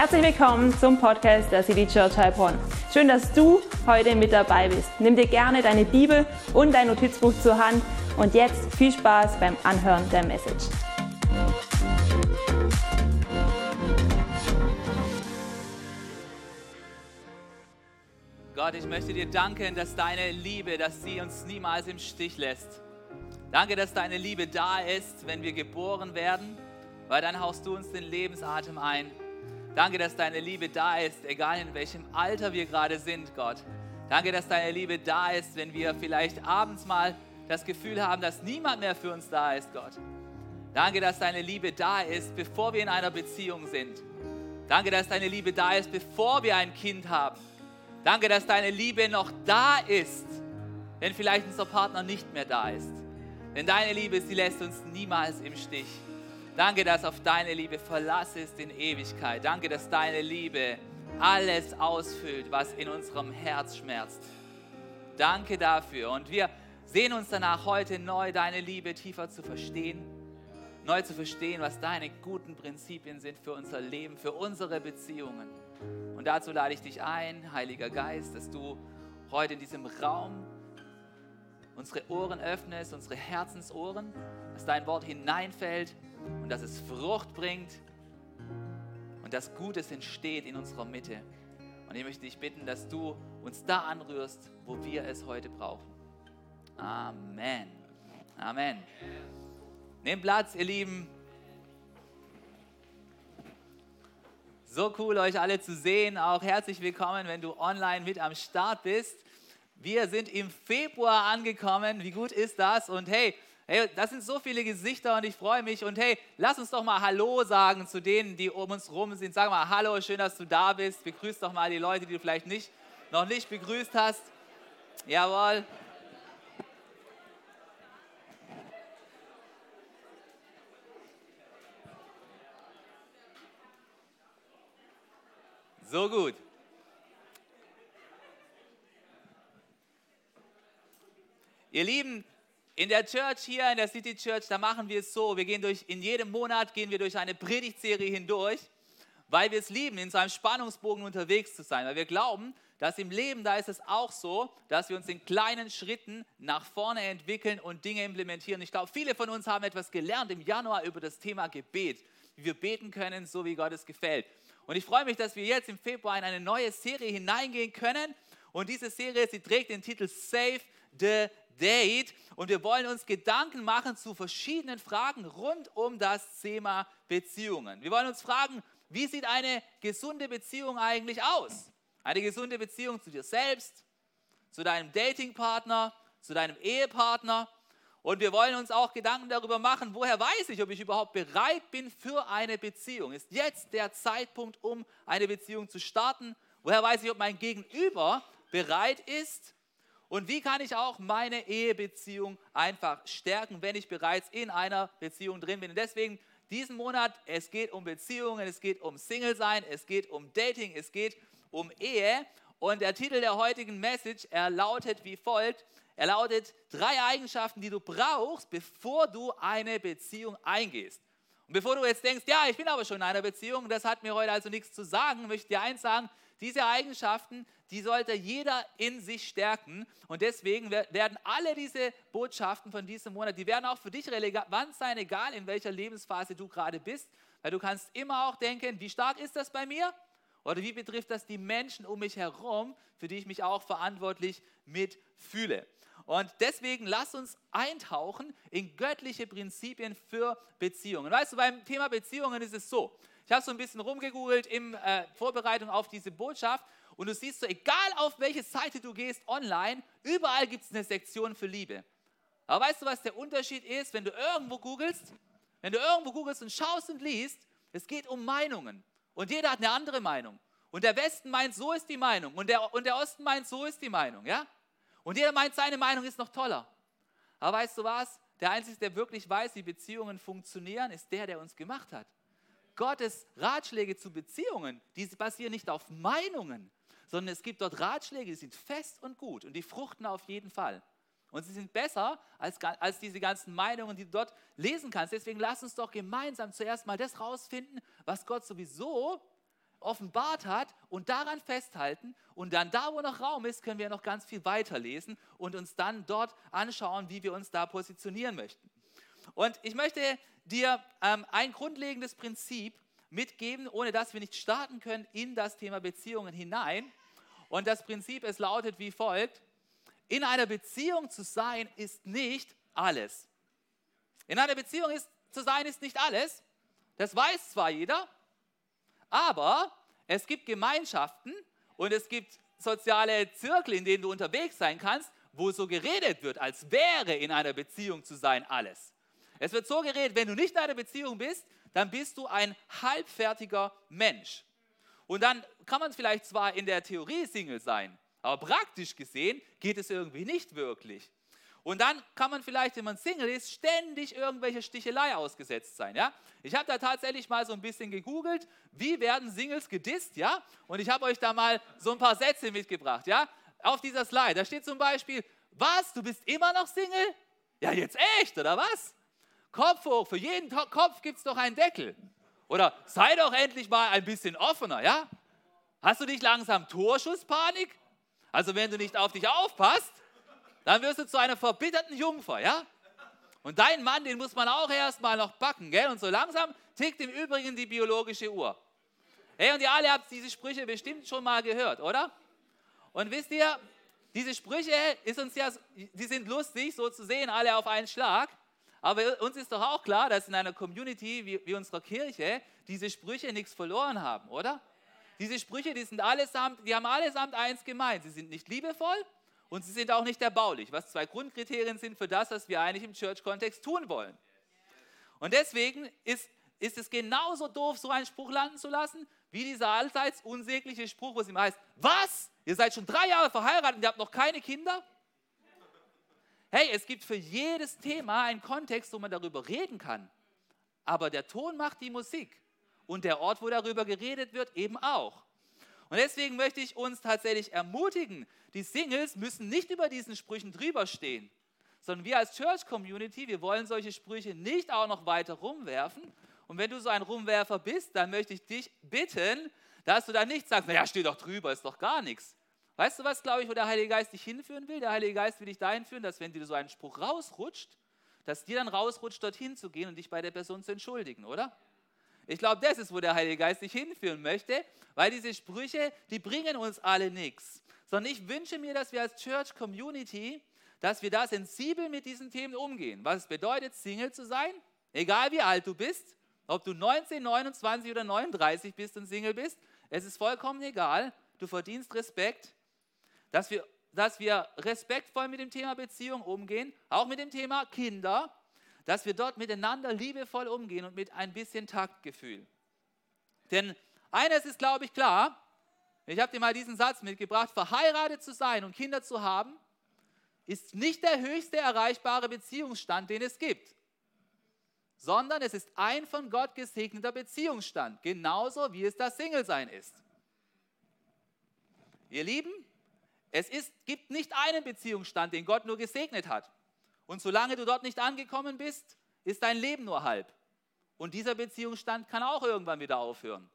Herzlich willkommen zum Podcast der City Church Heilbronn. Schön, dass du heute mit dabei bist. Nimm dir gerne deine Bibel und dein Notizbuch zur Hand und jetzt viel Spaß beim Anhören der Message. Gott, ich möchte dir danken, dass deine Liebe, dass sie uns niemals im Stich lässt. Danke, dass deine Liebe da ist, wenn wir geboren werden, weil dann haust du uns den Lebensatem ein. Danke, dass deine Liebe da ist, egal in welchem Alter wir gerade sind, Gott. Danke, dass deine Liebe da ist, wenn wir vielleicht abends mal das Gefühl haben, dass niemand mehr für uns da ist, Gott. Danke, dass deine Liebe da ist, bevor wir in einer Beziehung sind. Danke, dass deine Liebe da ist, bevor wir ein Kind haben. Danke, dass deine Liebe noch da ist, wenn vielleicht unser Partner nicht mehr da ist. Denn deine Liebe, sie lässt uns niemals im Stich. Danke, dass auf deine Liebe Verlass ist in Ewigkeit. Danke, dass deine Liebe alles ausfüllt, was in unserem Herz schmerzt. Danke dafür. Und wir sehen uns danach heute neu, deine Liebe tiefer zu verstehen, neu zu verstehen, was deine guten Prinzipien sind für unser Leben, für unsere Beziehungen. Und dazu lade ich dich ein, Heiliger Geist, dass du heute in diesem Raum unsere Ohren öffnest, unsere Herzensohren, dass dein Wort hineinfällt und dass es Frucht bringt und dass Gutes entsteht in unserer Mitte. Und ich möchte dich bitten, dass du uns da anrührst, wo wir es heute brauchen. Amen. Amen. Nehmt Platz, ihr Lieben. So cool, euch alle zu sehen. Auch herzlich willkommen, wenn du online mit am Start bist. Wir sind im Februar angekommen. Wie gut ist das? Und hey, Hey, das sind so viele Gesichter und ich freue mich. Und hey, lass uns doch mal Hallo sagen zu denen, die um uns rum sind. Sag mal Hallo, schön, dass du da bist. Begrüß doch mal die Leute, die du vielleicht nicht, noch nicht begrüßt hast. Jawohl. So gut. Ihr Lieben, in der Church hier, in der City Church, da machen wir es so, wir gehen durch, in jedem Monat gehen wir durch eine Predigtserie hindurch, weil wir es lieben, in so einem Spannungsbogen unterwegs zu sein, weil wir glauben, dass im Leben, da ist es auch so, dass wir uns in kleinen Schritten nach vorne entwickeln und Dinge implementieren. Ich glaube, viele von uns haben etwas gelernt im Januar über das Thema Gebet, wie wir beten können, so wie Gott es gefällt. Und ich freue mich, dass wir jetzt im Februar in eine neue Serie hineingehen können. Und diese Serie, sie trägt den Titel Save the Date und wir wollen uns Gedanken machen zu verschiedenen Fragen rund um das Thema Beziehungen. Wir wollen uns fragen, wie sieht eine gesunde Beziehung eigentlich aus? Eine gesunde Beziehung zu dir selbst, zu deinem Datingpartner, zu deinem Ehepartner. Und wir wollen uns auch Gedanken darüber machen, woher weiß ich, ob ich überhaupt bereit bin für eine Beziehung? Ist jetzt der Zeitpunkt, um eine Beziehung zu starten? Woher weiß ich, ob mein Gegenüber bereit ist, und wie kann ich auch meine Ehebeziehung einfach stärken, wenn ich bereits in einer Beziehung drin bin? Und deswegen diesen Monat, es geht um Beziehungen, es geht um Single sein, es geht um Dating, es geht um Ehe. Und der Titel der heutigen Message, er lautet wie folgt. Er lautet drei Eigenschaften, die du brauchst, bevor du eine Beziehung eingehst. Und bevor du jetzt denkst, ja, ich bin aber schon in einer Beziehung, das hat mir heute also nichts zu sagen, möchte ich dir eins sagen, diese Eigenschaften, die sollte jeder in sich stärken. Und deswegen werden alle diese Botschaften von diesem Monat, die werden auch für dich relevant sein, egal in welcher Lebensphase du gerade bist. Weil du kannst immer auch denken, wie stark ist das bei mir? Oder wie betrifft das die Menschen um mich herum, für die ich mich auch verantwortlich mitfühle? Und deswegen lass uns eintauchen in göttliche Prinzipien für Beziehungen. Weißt du, beim Thema Beziehungen ist es so. Ich habe so ein bisschen rumgegoogelt in äh, Vorbereitung auf diese Botschaft und du siehst so, egal auf welche Seite du gehst online, überall gibt es eine Sektion für Liebe. Aber weißt du, was der Unterschied ist, wenn du irgendwo googelst? Wenn du irgendwo googelst und schaust und liest, es geht um Meinungen. Und jeder hat eine andere Meinung. Und der Westen meint, so ist die Meinung. Und der, und der Osten meint, so ist die Meinung. Ja? Und jeder meint, seine Meinung ist noch toller. Aber weißt du was? Der Einzige, der wirklich weiß, wie Beziehungen funktionieren, ist der, der uns gemacht hat. Gottes Ratschläge zu Beziehungen, die basieren nicht auf Meinungen, sondern es gibt dort Ratschläge, die sind fest und gut und die fruchten auf jeden Fall. Und sie sind besser als, als diese ganzen Meinungen, die du dort lesen kannst. Deswegen lass uns doch gemeinsam zuerst mal das rausfinden, was Gott sowieso offenbart hat und daran festhalten. Und dann da, wo noch Raum ist, können wir noch ganz viel weiterlesen und uns dann dort anschauen, wie wir uns da positionieren möchten. Und ich möchte dir ähm, ein grundlegendes Prinzip mitgeben, ohne dass wir nicht starten können in das Thema Beziehungen hinein. Und das Prinzip, es lautet wie folgt. In einer Beziehung zu sein ist nicht alles. In einer Beziehung ist, zu sein ist nicht alles. Das weiß zwar jeder, aber es gibt Gemeinschaften und es gibt soziale Zirkel, in denen du unterwegs sein kannst, wo so geredet wird, als wäre in einer Beziehung zu sein alles. Es wird so geredet, wenn du nicht in einer Beziehung bist, dann bist du ein halbfertiger Mensch. Und dann kann man vielleicht zwar in der Theorie Single sein, aber praktisch gesehen geht es irgendwie nicht wirklich. Und dann kann man vielleicht, wenn man Single ist, ständig irgendwelche Stichelei ausgesetzt sein. Ja? Ich habe da tatsächlich mal so ein bisschen gegoogelt, wie werden Singles gedisst, ja? Und ich habe euch da mal so ein paar Sätze mitgebracht, ja? Auf dieser Slide. Da steht zum Beispiel, was, du bist immer noch Single? Ja, jetzt echt, oder was? Kopf hoch, für jeden Kopf gibt es doch einen Deckel. Oder sei doch endlich mal ein bisschen offener, ja? Hast du nicht langsam Torschusspanik? Also wenn du nicht auf dich aufpasst, dann wirst du zu einer verbitterten Jungfer, ja? Und dein Mann, den muss man auch erstmal noch backen, gell? Und so langsam tickt im Übrigen die biologische Uhr. Hey, und ihr alle habt diese Sprüche bestimmt schon mal gehört, oder? Und wisst ihr, diese Sprüche ist uns ja, die sind lustig, so zu sehen, alle auf einen Schlag. Aber uns ist doch auch klar, dass in einer Community wie, wie unserer Kirche diese Sprüche nichts verloren haben, oder? Diese Sprüche, die sind allesamt, die haben allesamt eins gemeint. Sie sind nicht liebevoll und sie sind auch nicht erbaulich, was zwei Grundkriterien sind für das, was wir eigentlich im Church-Kontext tun wollen. Und deswegen ist, ist es genauso doof, so einen Spruch landen zu lassen, wie dieser allseits unsägliche Spruch, wo es immer heißt, was? Ihr seid schon drei Jahre verheiratet und ihr habt noch keine Kinder? Hey, es gibt für jedes Thema einen Kontext, wo man darüber reden kann. Aber der Ton macht die Musik und der Ort, wo darüber geredet wird, eben auch. Und deswegen möchte ich uns tatsächlich ermutigen, die Singles müssen nicht über diesen Sprüchen drüber stehen, sondern wir als Church Community, wir wollen solche Sprüche nicht auch noch weiter rumwerfen. Und wenn du so ein Rumwerfer bist, dann möchte ich dich bitten, dass du da nicht sagst, naja, steh doch drüber, ist doch gar nichts. Weißt du was, glaube ich, wo der Heilige Geist dich hinführen will? Der Heilige Geist will dich dahin führen, dass wenn dir so ein Spruch rausrutscht, dass dir dann rausrutscht, dorthin zu gehen und dich bei der Person zu entschuldigen, oder? Ich glaube, das ist, wo der Heilige Geist dich hinführen möchte, weil diese Sprüche, die bringen uns alle nichts. Sondern ich wünsche mir, dass wir als Church Community, dass wir da sensibel mit diesen Themen umgehen. Was es bedeutet, Single zu sein, egal wie alt du bist, ob du 19, 29 oder 39 bist und Single bist, es ist vollkommen egal. Du verdienst Respekt dass wir, dass wir respektvoll mit dem Thema Beziehung umgehen, auch mit dem Thema Kinder, dass wir dort miteinander liebevoll umgehen und mit ein bisschen Taktgefühl. Denn eines ist, glaube ich, klar, ich habe dir mal diesen Satz mitgebracht, verheiratet zu sein und Kinder zu haben, ist nicht der höchste erreichbare Beziehungsstand, den es gibt, sondern es ist ein von Gott gesegneter Beziehungsstand, genauso wie es das Single-Sein ist. Ihr Lieben, es ist, gibt nicht einen Beziehungsstand, den Gott nur gesegnet hat. Und solange du dort nicht angekommen bist, ist dein Leben nur halb. Und dieser Beziehungsstand kann auch irgendwann wieder aufhören.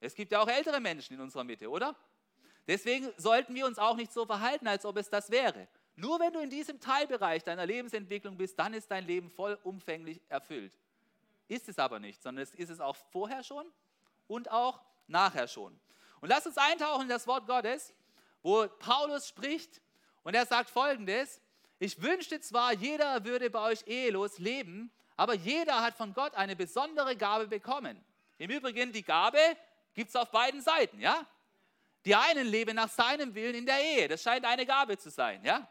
Es gibt ja auch ältere Menschen in unserer Mitte, oder? Deswegen sollten wir uns auch nicht so verhalten, als ob es das wäre. Nur wenn du in diesem Teilbereich deiner Lebensentwicklung bist, dann ist dein Leben vollumfänglich erfüllt. Ist es aber nicht, sondern es ist es auch vorher schon und auch nachher schon. Und lass uns eintauchen in das Wort Gottes wo Paulus spricht und er sagt folgendes, ich wünschte zwar, jeder würde bei euch ehelos leben, aber jeder hat von Gott eine besondere Gabe bekommen. Im Übrigen, die Gabe gibt es auf beiden Seiten, ja? Die einen leben nach seinem Willen in der Ehe, das scheint eine Gabe zu sein, ja?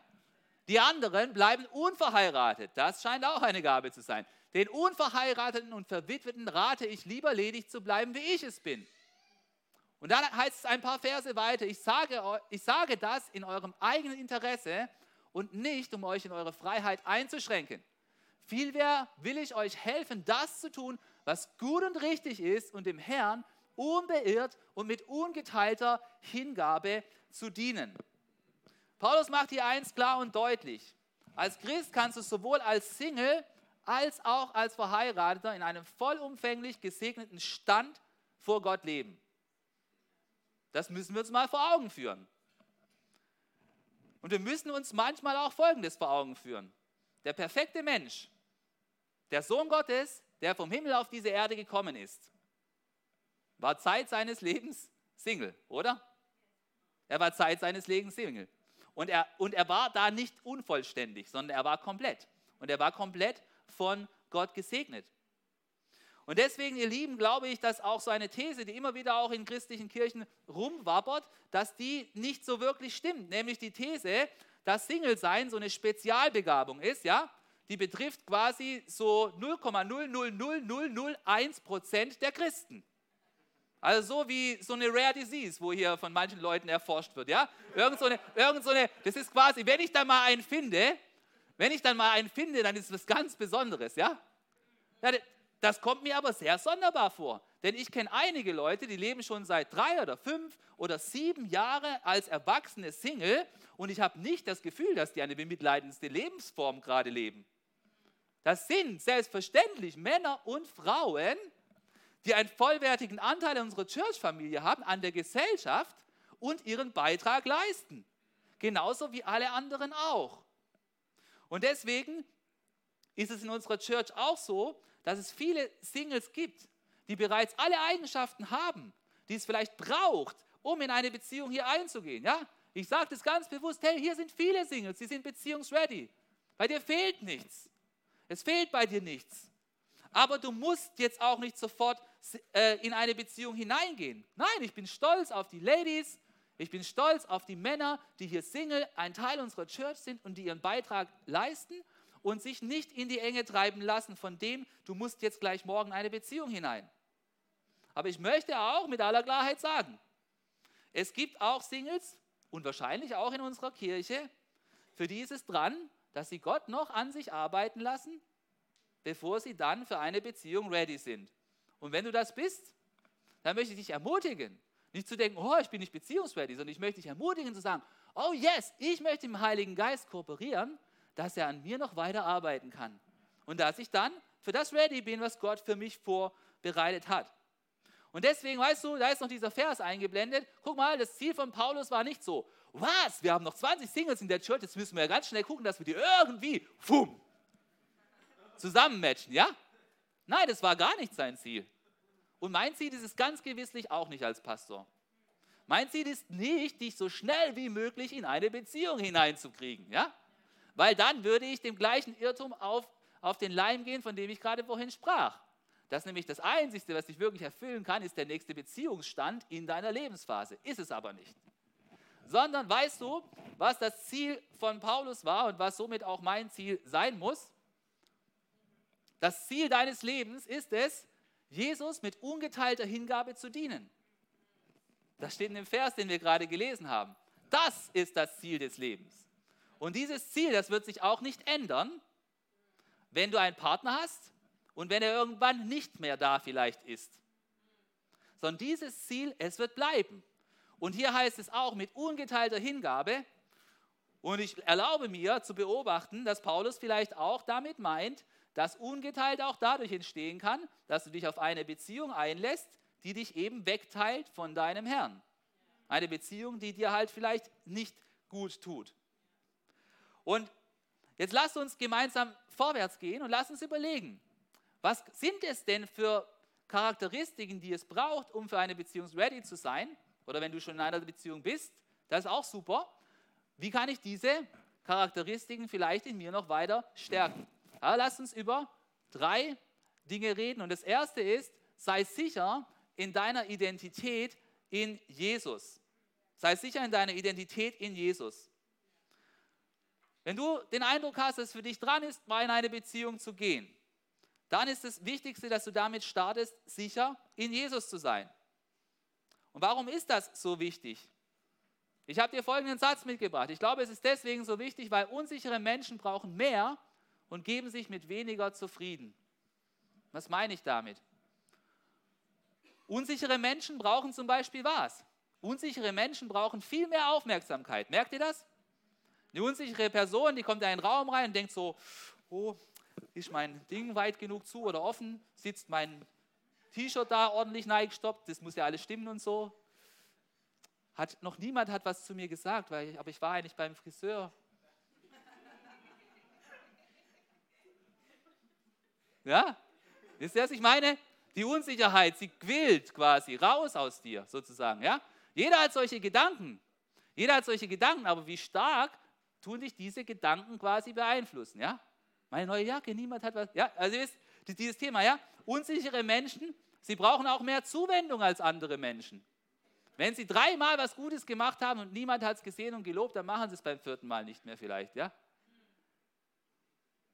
Die anderen bleiben unverheiratet, das scheint auch eine Gabe zu sein. Den Unverheirateten und Verwitweten rate ich lieber ledig zu bleiben, wie ich es bin. Und dann heißt es ein paar Verse weiter, ich sage, ich sage das in eurem eigenen Interesse und nicht, um euch in eure Freiheit einzuschränken. Vielmehr will ich euch helfen, das zu tun, was gut und richtig ist und dem Herrn unbeirrt und mit ungeteilter Hingabe zu dienen. Paulus macht hier eins klar und deutlich. Als Christ kannst du sowohl als Single als auch als Verheirateter in einem vollumfänglich gesegneten Stand vor Gott leben. Das müssen wir uns mal vor Augen führen. Und wir müssen uns manchmal auch Folgendes vor Augen führen. Der perfekte Mensch, der Sohn Gottes, der vom Himmel auf diese Erde gekommen ist, war Zeit seines Lebens Single, oder? Er war Zeit seines Lebens Single. Und er, und er war da nicht unvollständig, sondern er war komplett. Und er war komplett von Gott gesegnet. Und deswegen, ihr Lieben, glaube ich, dass auch so eine These, die immer wieder auch in christlichen Kirchen rumwabbert, dass die nicht so wirklich stimmt. Nämlich die These, dass Single-Sein so eine Spezialbegabung ist, ja, die betrifft quasi so 0,00001 Prozent der Christen. Also so wie so eine Rare Disease, wo hier von manchen Leuten erforscht wird, ja. Irgend so eine, irgend so eine, das ist quasi, wenn ich dann mal einen finde, wenn ich dann mal einen finde, dann ist es was ganz Besonderes, ja. ja das kommt mir aber sehr sonderbar vor. Denn ich kenne einige Leute, die leben schon seit drei oder fünf oder sieben Jahre als erwachsene Single und ich habe nicht das Gefühl, dass die eine bemitleidendste Lebensform gerade leben. Das sind selbstverständlich Männer und Frauen, die einen vollwertigen Anteil in unserer Church-Familie haben, an der Gesellschaft und ihren Beitrag leisten. Genauso wie alle anderen auch. Und deswegen ist es in unserer Church auch so, dass es viele Singles gibt, die bereits alle Eigenschaften haben, die es vielleicht braucht, um in eine Beziehung hier einzugehen. Ja? Ich sage das ganz bewusst, hey, hier sind viele Singles, die sind beziehungsready. Bei dir fehlt nichts. Es fehlt bei dir nichts. Aber du musst jetzt auch nicht sofort äh, in eine Beziehung hineingehen. Nein, ich bin stolz auf die Ladies, ich bin stolz auf die Männer, die hier Single, ein Teil unserer Church sind und die ihren Beitrag leisten und sich nicht in die Enge treiben lassen von dem, du musst jetzt gleich morgen eine Beziehung hinein. Aber ich möchte auch mit aller Klarheit sagen, es gibt auch Singles und wahrscheinlich auch in unserer Kirche, für die ist es dran, dass sie Gott noch an sich arbeiten lassen, bevor sie dann für eine Beziehung ready sind. Und wenn du das bist, dann möchte ich dich ermutigen, nicht zu denken, oh, ich bin nicht beziehungsready, sondern ich möchte dich ermutigen zu sagen, oh yes, ich möchte im Heiligen Geist kooperieren dass er an mir noch weiter arbeiten kann. Und dass ich dann für das ready bin, was Gott für mich vorbereitet hat. Und deswegen, weißt du, da ist noch dieser Vers eingeblendet. Guck mal, das Ziel von Paulus war nicht so, was, wir haben noch 20 Singles in der Church, jetzt müssen wir ja ganz schnell gucken, dass wir die irgendwie, fum, zusammenmatchen, ja? Nein, das war gar nicht sein Ziel. Und mein Ziel ist es ganz gewisslich auch nicht als Pastor. Mein Ziel ist nicht, dich so schnell wie möglich in eine Beziehung hineinzukriegen, ja? Weil dann würde ich dem gleichen Irrtum auf, auf den Leim gehen, von dem ich gerade vorhin sprach. Das nämlich das Einzige, was dich wirklich erfüllen kann, ist der nächste Beziehungsstand in deiner Lebensphase. Ist es aber nicht. Sondern weißt du, was das Ziel von Paulus war und was somit auch mein Ziel sein muss? Das Ziel deines Lebens ist es, Jesus mit ungeteilter Hingabe zu dienen. Das steht in dem Vers, den wir gerade gelesen haben. Das ist das Ziel des Lebens. Und dieses Ziel, das wird sich auch nicht ändern, wenn du einen Partner hast und wenn er irgendwann nicht mehr da vielleicht ist. Sondern dieses Ziel, es wird bleiben. Und hier heißt es auch mit ungeteilter Hingabe. Und ich erlaube mir zu beobachten, dass Paulus vielleicht auch damit meint, dass ungeteilt auch dadurch entstehen kann, dass du dich auf eine Beziehung einlässt, die dich eben wegteilt von deinem Herrn. Eine Beziehung, die dir halt vielleicht nicht gut tut. Und jetzt lasst uns gemeinsam vorwärts gehen und lasst uns überlegen, was sind es denn für Charakteristiken, die es braucht, um für eine Beziehung ready zu sein? Oder wenn du schon in einer Beziehung bist, das ist auch super. Wie kann ich diese Charakteristiken vielleicht in mir noch weiter stärken? Aber lasst uns über drei Dinge reden. Und das erste ist, sei sicher in deiner Identität in Jesus. Sei sicher in deiner Identität in Jesus. Wenn du den Eindruck hast, dass es für dich dran ist, mal in eine Beziehung zu gehen, dann ist das Wichtigste, dass du damit startest, sicher in Jesus zu sein. Und warum ist das so wichtig? Ich habe dir folgenden Satz mitgebracht. Ich glaube, es ist deswegen so wichtig, weil unsichere Menschen brauchen mehr und geben sich mit weniger zufrieden. Was meine ich damit? Unsichere Menschen brauchen zum Beispiel was? Unsichere Menschen brauchen viel mehr Aufmerksamkeit. Merkt ihr das? Eine unsichere Person, die kommt in einen Raum rein und denkt so, oh, ist mein Ding weit genug zu oder offen? Sitzt mein T-Shirt da ordentlich neigestoppt? Das muss ja alles stimmen und so. hat, noch niemand hat was zu mir gesagt, weil aber ich war eigentlich beim Friseur. Ja? Wisst ihr, was ich meine? Die Unsicherheit, sie quillt quasi raus aus dir, sozusagen. Ja? Jeder hat solche Gedanken. Jeder hat solche Gedanken, aber wie stark tun dich diese Gedanken quasi beeinflussen? Ja? Meine neue Jacke, niemand hat was. Ja, also wisst, dieses Thema, ja? Unsichere Menschen, sie brauchen auch mehr Zuwendung als andere Menschen. Wenn sie dreimal was Gutes gemacht haben und niemand hat es gesehen und gelobt, dann machen sie es beim vierten Mal nicht mehr vielleicht, ja?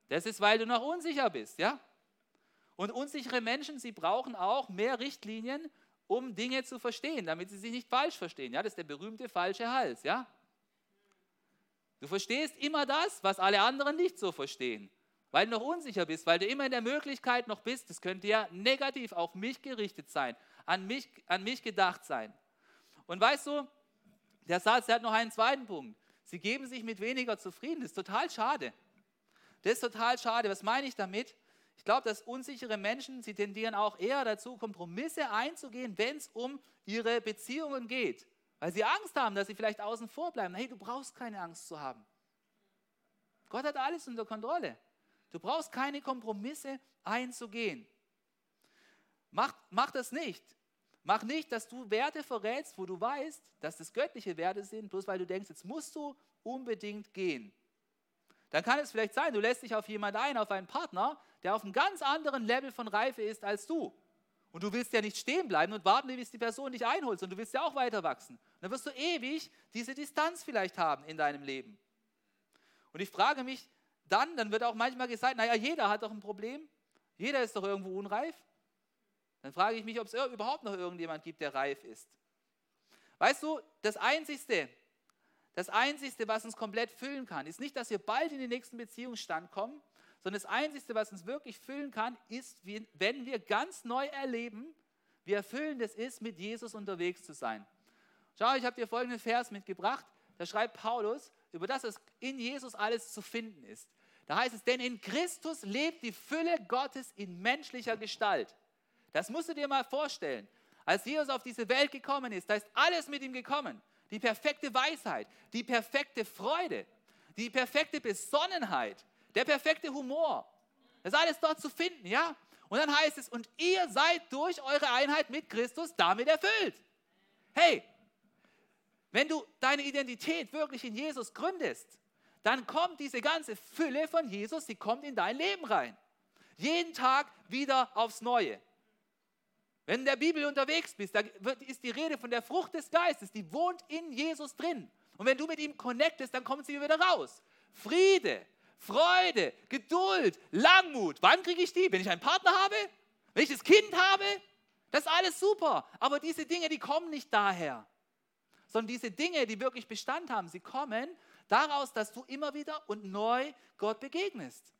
Das ist, weil du noch unsicher bist, ja? Und unsichere Menschen, sie brauchen auch mehr Richtlinien, um Dinge zu verstehen, damit sie sich nicht falsch verstehen. Ja, das ist der berühmte falsche Hals, ja? Du verstehst immer das, was alle anderen nicht so verstehen, weil du noch unsicher bist, weil du immer in der Möglichkeit noch bist, das könnte ja negativ auf mich gerichtet sein, an mich, an mich gedacht sein. Und weißt du, der Satz, der hat noch einen zweiten Punkt. Sie geben sich mit weniger zufrieden. Das ist total schade. Das ist total schade. Was meine ich damit? Ich glaube, dass unsichere Menschen, sie tendieren auch eher dazu, Kompromisse einzugehen, wenn es um ihre Beziehungen geht. Weil sie Angst haben, dass sie vielleicht außen vor bleiben. Hey, du brauchst keine Angst zu haben. Gott hat alles unter Kontrolle. Du brauchst keine Kompromisse einzugehen. Mach, mach das nicht. Mach nicht, dass du Werte verrätst, wo du weißt, dass das göttliche Werte sind, bloß weil du denkst, jetzt musst du unbedingt gehen. Dann kann es vielleicht sein, du lässt dich auf jemanden ein, auf einen Partner, der auf einem ganz anderen Level von Reife ist als du. Und du willst ja nicht stehen bleiben und warten, bis die Person dich einholt, sondern du willst ja auch weiter wachsen. Dann wirst du ewig diese Distanz vielleicht haben in deinem Leben. Und ich frage mich dann, dann wird auch manchmal gesagt, naja, jeder hat doch ein Problem. Jeder ist doch irgendwo unreif. Dann frage ich mich, ob es überhaupt noch irgendjemand gibt, der reif ist. Weißt du, das Einzige, das Einzige, was uns komplett füllen kann, ist nicht, dass wir bald in den nächsten Beziehungsstand kommen, sondern das Einzige, was uns wirklich füllen kann, ist, wenn wir ganz neu erleben, wie erfüllend es ist, mit Jesus unterwegs zu sein. Schau, ich habe dir folgenden Vers mitgebracht. Da schreibt Paulus, über das es in Jesus alles zu finden ist. Da heißt es, denn in Christus lebt die Fülle Gottes in menschlicher Gestalt. Das musst du dir mal vorstellen. Als Jesus auf diese Welt gekommen ist, da ist alles mit ihm gekommen. Die perfekte Weisheit, die perfekte Freude, die perfekte Besonnenheit, der perfekte Humor. Das ist alles dort zu finden, ja? Und dann heißt es, und ihr seid durch eure Einheit mit Christus damit erfüllt. Hey, wenn du deine Identität wirklich in Jesus gründest, dann kommt diese ganze Fülle von Jesus, sie kommt in dein Leben rein. Jeden Tag wieder aufs Neue. Wenn du in der Bibel unterwegs bist, da ist die Rede von der Frucht des Geistes, die wohnt in Jesus drin. Und wenn du mit ihm connectest, dann kommt sie wieder raus. Friede, Freude, Geduld, Langmut. Wann kriege ich die? Wenn ich einen Partner habe? Wenn ich das Kind habe? Das ist alles super. Aber diese Dinge, die kommen nicht daher. Sondern diese Dinge, die wirklich Bestand haben, sie kommen daraus, dass du immer wieder und neu Gott begegnest.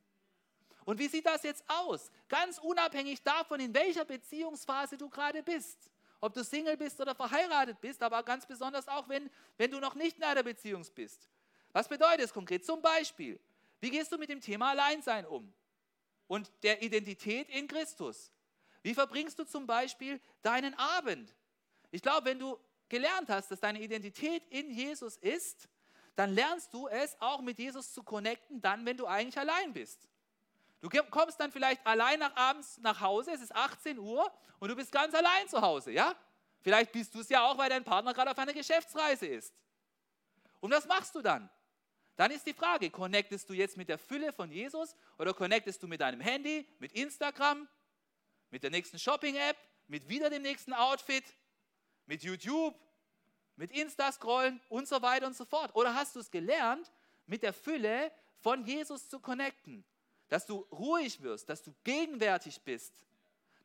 Und wie sieht das jetzt aus? Ganz unabhängig davon, in welcher Beziehungsphase du gerade bist. Ob du Single bist oder verheiratet bist, aber ganz besonders auch, wenn, wenn du noch nicht in einer Beziehung bist. Was bedeutet es konkret? Zum Beispiel, wie gehst du mit dem Thema Alleinsein um? Und der Identität in Christus. Wie verbringst du zum Beispiel deinen Abend? Ich glaube, wenn du gelernt hast, dass deine Identität in Jesus ist, dann lernst du es auch mit Jesus zu connecten, dann, wenn du eigentlich allein bist. Du kommst dann vielleicht allein nach abends nach Hause, es ist 18 Uhr und du bist ganz allein zu Hause, ja? Vielleicht bist du es ja auch, weil dein Partner gerade auf einer Geschäftsreise ist. Und was machst du dann? Dann ist die Frage, connectest du jetzt mit der Fülle von Jesus oder connectest du mit deinem Handy, mit Instagram, mit der nächsten Shopping-App, mit wieder dem nächsten Outfit, mit YouTube, mit Insta-Scrollen und so weiter und so fort? Oder hast du es gelernt, mit der Fülle von Jesus zu connecten? dass du ruhig wirst, dass du gegenwärtig bist,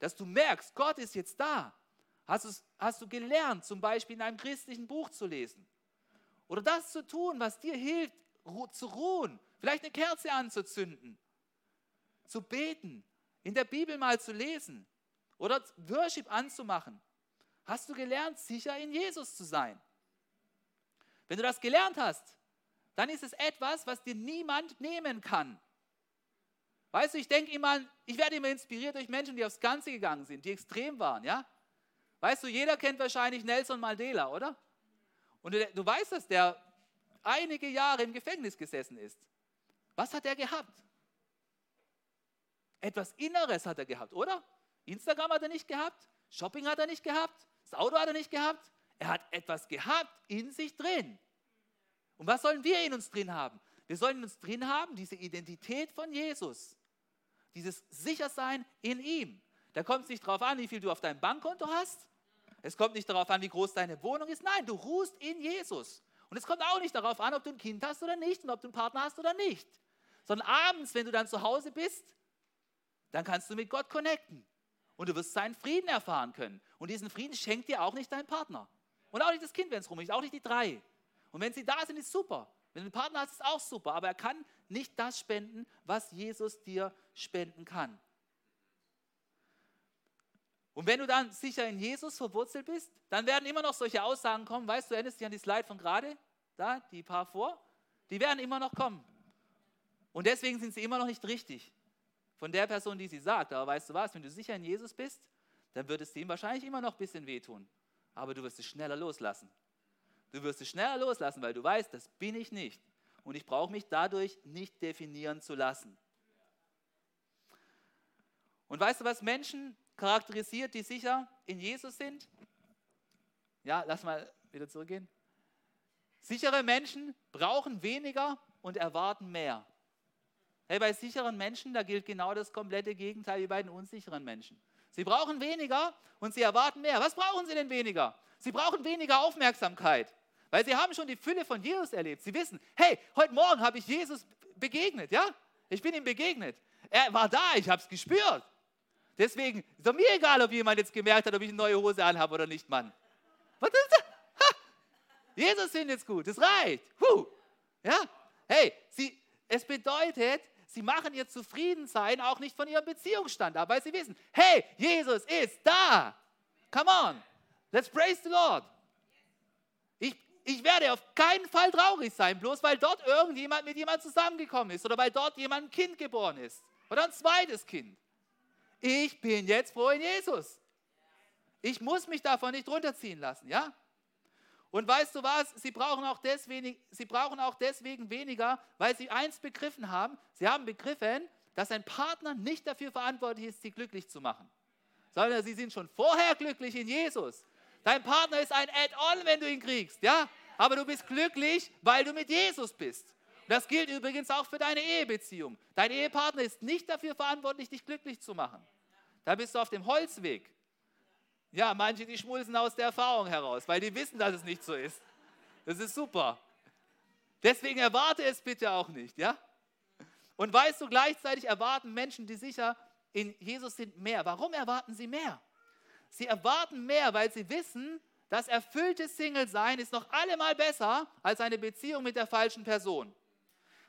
dass du merkst, Gott ist jetzt da. Hast, hast du gelernt, zum Beispiel in einem christlichen Buch zu lesen? Oder das zu tun, was dir hilft, zu ruhen, vielleicht eine Kerze anzuzünden, zu beten, in der Bibel mal zu lesen oder Worship anzumachen. Hast du gelernt, sicher in Jesus zu sein? Wenn du das gelernt hast, dann ist es etwas, was dir niemand nehmen kann. Weißt du, ich denke immer, ich werde immer inspiriert durch Menschen, die aufs Ganze gegangen sind, die extrem waren, ja? Weißt du, jeder kennt wahrscheinlich Nelson Mandela, oder? Und du, du weißt, dass der einige Jahre im Gefängnis gesessen ist. Was hat er gehabt? Etwas Inneres hat er gehabt, oder? Instagram hat er nicht gehabt, Shopping hat er nicht gehabt, das Auto hat er nicht gehabt. Er hat etwas gehabt in sich drin. Und was sollen wir in uns drin haben? Wir sollen in uns drin haben diese Identität von Jesus. Dieses Sichersein in ihm. Da kommt es nicht darauf an, wie viel du auf deinem Bankkonto hast. Es kommt nicht darauf an, wie groß deine Wohnung ist. Nein, du ruhst in Jesus. Und es kommt auch nicht darauf an, ob du ein Kind hast oder nicht und ob du einen Partner hast oder nicht. Sondern abends, wenn du dann zu Hause bist, dann kannst du mit Gott connecten. Und du wirst seinen Frieden erfahren können. Und diesen Frieden schenkt dir auch nicht dein Partner. Und auch nicht das Kind, wenn es rumliegt, auch nicht die drei. Und wenn sie da sind, ist super. Wenn du einen Partner hast, ist auch super. Aber er kann nicht das spenden, was Jesus dir spenden kann. Und wenn du dann sicher in Jesus verwurzelt bist, dann werden immer noch solche Aussagen kommen. Weißt du, erinnerst dich an die Slide von gerade, da, die paar vor? Die werden immer noch kommen. Und deswegen sind sie immer noch nicht richtig von der Person, die sie sagt. Aber weißt du was, wenn du sicher in Jesus bist, dann wird es dem wahrscheinlich immer noch ein bisschen wehtun. Aber du wirst es schneller loslassen. Du wirst es schneller loslassen, weil du weißt, das bin ich nicht. Und ich brauche mich dadurch nicht definieren zu lassen. Und weißt du, was Menschen charakterisiert, die sicher in Jesus sind? Ja, lass mal wieder zurückgehen. Sichere Menschen brauchen weniger und erwarten mehr. Hey, bei sicheren Menschen, da gilt genau das komplette Gegenteil wie bei den unsicheren Menschen. Sie brauchen weniger und sie erwarten mehr. Was brauchen sie denn weniger? Sie brauchen weniger Aufmerksamkeit, weil sie haben schon die Fülle von Jesus erlebt. Sie wissen, hey, heute Morgen habe ich Jesus begegnet, ja? Ich bin ihm begegnet. Er war da, ich habe es gespürt. Deswegen ist doch mir egal, ob jemand jetzt gemerkt hat, ob ich eine neue Hose anhabe oder nicht, Mann. Was ist das? Jesus findet es gut, das reicht. Huh. Ja? Hey, sie, es bedeutet, sie machen ihr Zufriedensein auch nicht von ihrem Beziehungsstand ab, weil sie wissen, hey, Jesus ist da. Come on, let's praise the Lord. Ich, ich werde auf keinen Fall traurig sein, bloß weil dort irgendjemand mit jemandem zusammengekommen ist oder weil dort jemand ein Kind geboren ist oder ein zweites Kind. Ich bin jetzt froh in Jesus. Ich muss mich davon nicht runterziehen lassen, ja? Und weißt du was? Sie brauchen, auch deswegen, sie brauchen auch deswegen weniger, weil sie eins begriffen haben. Sie haben begriffen, dass ein Partner nicht dafür verantwortlich ist, sie glücklich zu machen, sondern sie sind schon vorher glücklich in Jesus. Dein Partner ist ein Add-on, wenn du ihn kriegst, ja? Aber du bist glücklich, weil du mit Jesus bist. Das gilt übrigens auch für deine Ehebeziehung. Dein Ehepartner ist nicht dafür verantwortlich, dich glücklich zu machen. Da bist du auf dem Holzweg. Ja, manche, die schmulsen aus der Erfahrung heraus, weil die wissen, dass es nicht so ist. Das ist super. Deswegen erwarte es bitte auch nicht, ja? Und weißt du, gleichzeitig erwarten Menschen, die sicher in Jesus sind, mehr. Warum erwarten sie mehr? Sie erwarten mehr, weil sie wissen, das erfüllte Single-Sein ist noch allemal besser als eine Beziehung mit der falschen Person.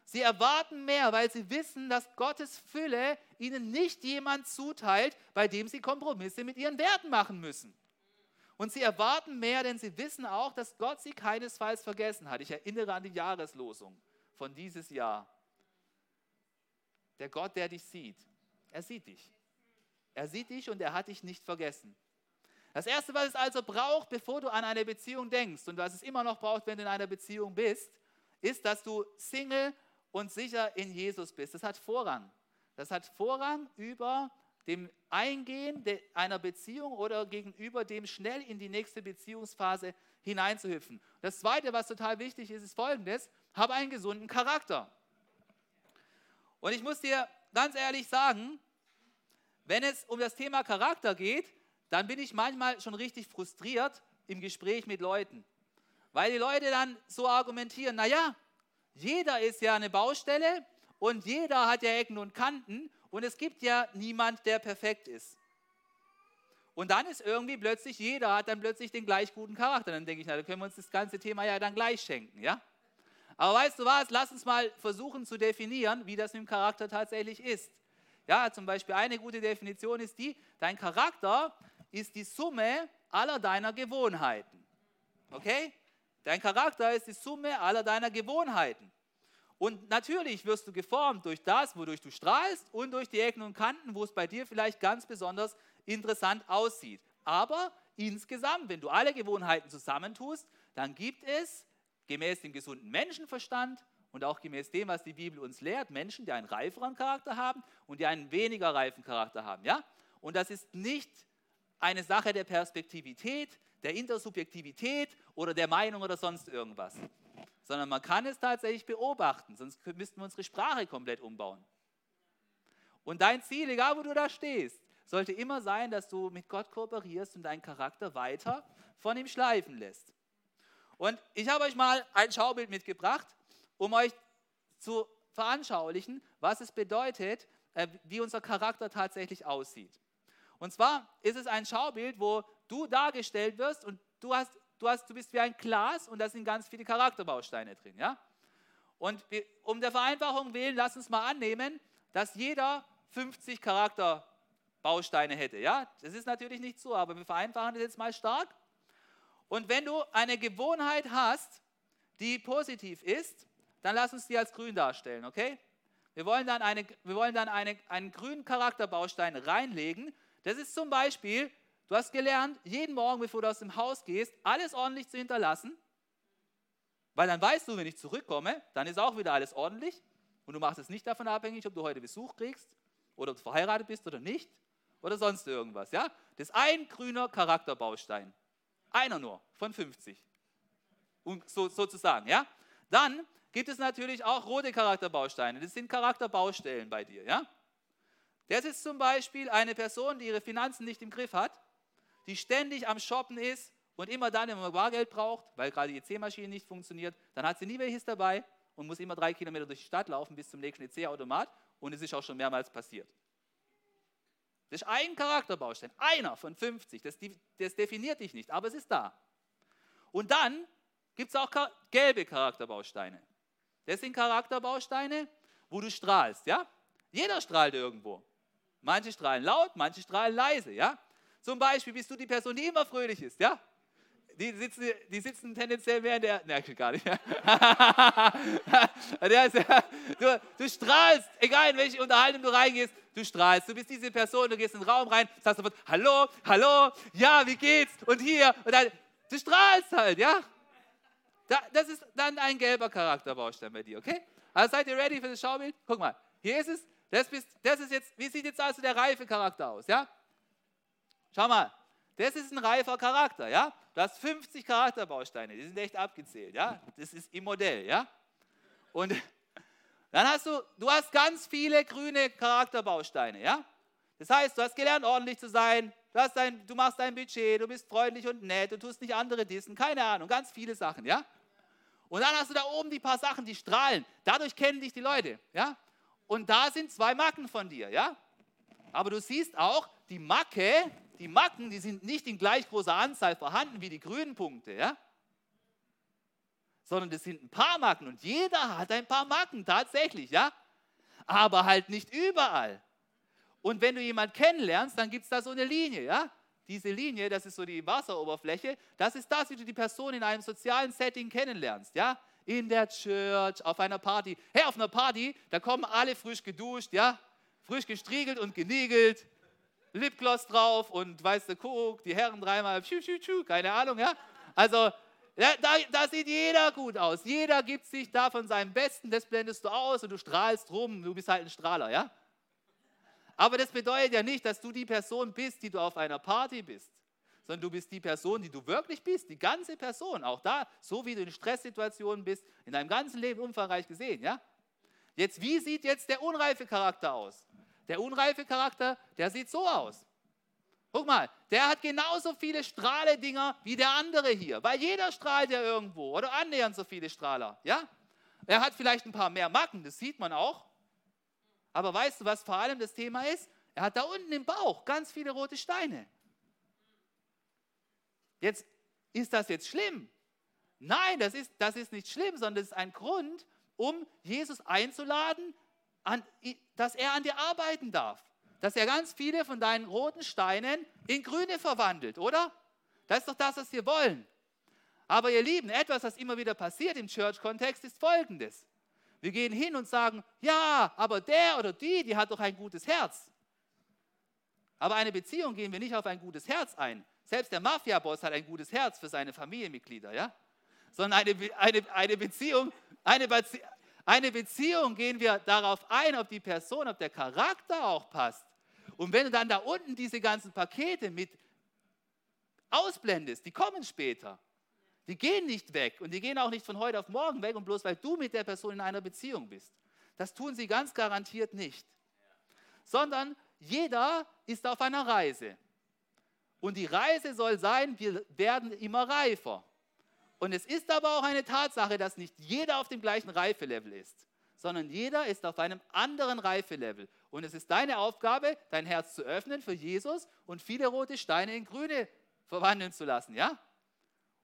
Sie erwarten mehr, weil sie wissen, dass Gottes Fülle ihnen nicht jemand zuteilt, bei dem sie Kompromisse mit ihren Werten machen müssen. Und sie erwarten mehr, denn sie wissen auch, dass Gott sie keinesfalls vergessen hat. Ich erinnere an die Jahreslosung von dieses Jahr. Der Gott, der dich sieht, er sieht dich. Er sieht dich und er hat dich nicht vergessen. Das Erste, was es also braucht, bevor du an eine Beziehung denkst und was es immer noch braucht, wenn du in einer Beziehung bist, ist, dass du Single und sicher in Jesus bist. Das hat Vorrang. Das hat Vorrang über dem Eingehen einer Beziehung oder gegenüber dem schnell in die nächste Beziehungsphase hineinzuhüpfen. Das Zweite, was total wichtig ist, ist Folgendes. Habe einen gesunden Charakter. Und ich muss dir ganz ehrlich sagen, wenn es um das Thema Charakter geht, dann bin ich manchmal schon richtig frustriert im Gespräch mit Leuten. Weil die Leute dann so argumentieren, naja, jeder ist ja eine Baustelle und jeder hat ja Ecken und Kanten und es gibt ja niemand, der perfekt ist. Und dann ist irgendwie plötzlich, jeder hat dann plötzlich den gleich guten Charakter. Dann denke ich, na, dann können wir uns das ganze Thema ja dann gleich schenken, ja? Aber weißt du was, lass uns mal versuchen zu definieren, wie das mit dem Charakter tatsächlich ist. Ja, zum Beispiel eine gute Definition ist die, dein Charakter ist die Summe aller deiner Gewohnheiten. Okay? Dein Charakter ist die Summe aller deiner Gewohnheiten. Und natürlich wirst du geformt durch das, wodurch du strahlst und durch die Ecken und Kanten, wo es bei dir vielleicht ganz besonders interessant aussieht. Aber insgesamt, wenn du alle Gewohnheiten zusammentust, dann gibt es gemäß dem gesunden Menschenverstand und auch gemäß dem, was die Bibel uns lehrt, Menschen, die einen reiferen Charakter haben und die einen weniger reifen Charakter haben. Ja? Und das ist nicht eine Sache der Perspektivität, der Intersubjektivität oder der Meinung oder sonst irgendwas, sondern man kann es tatsächlich beobachten, sonst müssten wir unsere Sprache komplett umbauen. Und dein Ziel, egal wo du da stehst, sollte immer sein, dass du mit Gott kooperierst und deinen Charakter weiter von ihm schleifen lässt. Und ich habe euch mal ein Schaubild mitgebracht, um euch zu veranschaulichen, was es bedeutet, äh, wie unser Charakter tatsächlich aussieht. Und zwar ist es ein Schaubild, wo du dargestellt wirst und du, hast, du, hast, du bist wie ein Glas und da sind ganz viele Charakterbausteine drin. Ja? Und um der Vereinfachung willen, lass uns mal annehmen, dass jeder 50 Charakterbausteine hätte. Ja? Das ist natürlich nicht so, aber wir vereinfachen das jetzt mal stark. Und wenn du eine Gewohnheit hast, die positiv ist, dann lass uns die als grün darstellen, okay? Wir wollen dann, eine, wir wollen dann eine, einen grünen Charakterbaustein reinlegen. Das ist zum Beispiel, du hast gelernt, jeden Morgen, bevor du aus dem Haus gehst, alles ordentlich zu hinterlassen. Weil dann weißt du, wenn ich zurückkomme, dann ist auch wieder alles ordentlich. Und du machst es nicht davon abhängig, ob du heute Besuch kriegst oder ob du verheiratet bist oder nicht oder sonst irgendwas. Ja? Das ist ein grüner Charakterbaustein. Einer nur von 50. Und so, sozusagen. Ja? Dann gibt es natürlich auch rote Charakterbausteine. Das sind Charakterbaustellen bei dir. Ja? Das ist zum Beispiel eine Person, die ihre Finanzen nicht im Griff hat, die ständig am Shoppen ist und immer dann, wenn man Bargeld braucht, weil gerade die EC-Maschine nicht funktioniert, dann hat sie nie welches dabei und muss immer drei Kilometer durch die Stadt laufen bis zum nächsten EC-Automat und es ist auch schon mehrmals passiert. Das ist ein Charakterbaustein, einer von 50. Das, das definiert dich nicht, aber es ist da. Und dann gibt es auch gelbe Charakterbausteine. Das sind Charakterbausteine, wo du strahlst, ja? Jeder strahlt irgendwo. Manche strahlen laut, manche strahlen leise, ja? Zum Beispiel bist du die Person, die immer fröhlich ist, ja? Die sitzen, die sitzen tendenziell mehr in der. Ne, gar nicht. du, du strahlst, egal in welche Unterhaltung du reingehst, du strahlst. Du bist diese Person, du gehst in den Raum rein, sagst sofort: Hallo, hallo, ja, wie geht's? Und hier. Und dann, du strahlst halt, ja? das ist dann ein gelber Charakterbaustein bei dir, okay? Also seid ihr ready für das Schaubild? Guck mal, hier ist es. Das, bist, das ist jetzt, wie sieht jetzt also der reife Charakter aus, ja? Schau mal, das ist ein reifer Charakter, ja? Du hast 50 Charakterbausteine, die sind echt abgezählt, ja? Das ist im Modell, ja? Und dann hast du, du hast ganz viele grüne Charakterbausteine, ja? Das heißt, du hast gelernt, ordentlich zu sein, du, hast dein, du machst dein Budget, du bist freundlich und nett, du tust nicht andere dissen, keine Ahnung, ganz viele Sachen, ja? Und dann hast du da oben die paar Sachen, die strahlen. Dadurch kennen dich die Leute, ja? Und da sind zwei Macken von dir, ja? Aber du siehst auch, die Macke, die Macken, die sind nicht in gleich großer Anzahl vorhanden wie die grünen Punkte, ja? Sondern das sind ein paar Macken und jeder hat ein paar Macken, tatsächlich, ja? Aber halt nicht überall. Und wenn du jemanden kennenlernst, dann gibt es da so eine Linie, ja? Diese Linie, das ist so die Wasseroberfläche, das ist das, wie du die Person in einem sozialen Setting kennenlernst, ja? In der Church, auf einer Party. Hey, auf einer Party, da kommen alle frisch geduscht, ja? Frisch gestriegelt und geniegelt, Lipgloss drauf und weißt du, guck, die Herren dreimal, tschu, tschu, tschu, keine Ahnung, ja? Also, da, da, sieht jeder gut aus. Jeder gibt sich da von seinem Besten, das blendest du aus und du strahlst rum. Du bist halt ein Strahler, ja? Aber das bedeutet ja nicht, dass du die Person bist, die du auf einer Party bist, sondern du bist die Person, die du wirklich bist, die ganze Person. Auch da, so wie du in Stresssituationen bist, in deinem ganzen Leben umfangreich gesehen, ja? Jetzt, wie sieht jetzt der unreife Charakter aus? Der unreife Charakter, der sieht so aus. Guck mal, der hat genauso viele Strahledinger wie der andere hier, weil jeder strahlt ja irgendwo oder annähernd so viele Strahler, ja? Er hat vielleicht ein paar mehr Macken, das sieht man auch. Aber weißt du, was vor allem das Thema ist? Er hat da unten im Bauch ganz viele rote Steine. Jetzt ist das jetzt schlimm? Nein, das ist, das ist nicht schlimm, sondern das ist ein Grund, um Jesus einzuladen, an, dass er an dir arbeiten darf. Dass er ganz viele von deinen roten Steinen in grüne verwandelt, oder? Das ist doch das, was wir wollen. Aber ihr Lieben, etwas, was immer wieder passiert im Church-Kontext, ist folgendes. Wir gehen hin und sagen, ja, aber der oder die, die hat doch ein gutes Herz. Aber eine Beziehung gehen wir nicht auf ein gutes Herz ein. Selbst der Mafia-Boss hat ein gutes Herz für seine Familienmitglieder, ja? sondern eine, eine, eine Beziehung, eine, eine Beziehung gehen wir darauf ein, ob die Person, ob der Charakter auch passt. Und wenn du dann da unten diese ganzen Pakete mit ausblendest, die kommen später. Die gehen nicht weg und die gehen auch nicht von heute auf morgen weg und bloß weil du mit der Person in einer Beziehung bist. Das tun sie ganz garantiert nicht. Sondern jeder ist auf einer Reise. Und die Reise soll sein, wir werden immer reifer. Und es ist aber auch eine Tatsache, dass nicht jeder auf dem gleichen Reifelevel ist, sondern jeder ist auf einem anderen Reifelevel. Und es ist deine Aufgabe, dein Herz zu öffnen für Jesus und viele rote Steine in grüne verwandeln zu lassen, ja?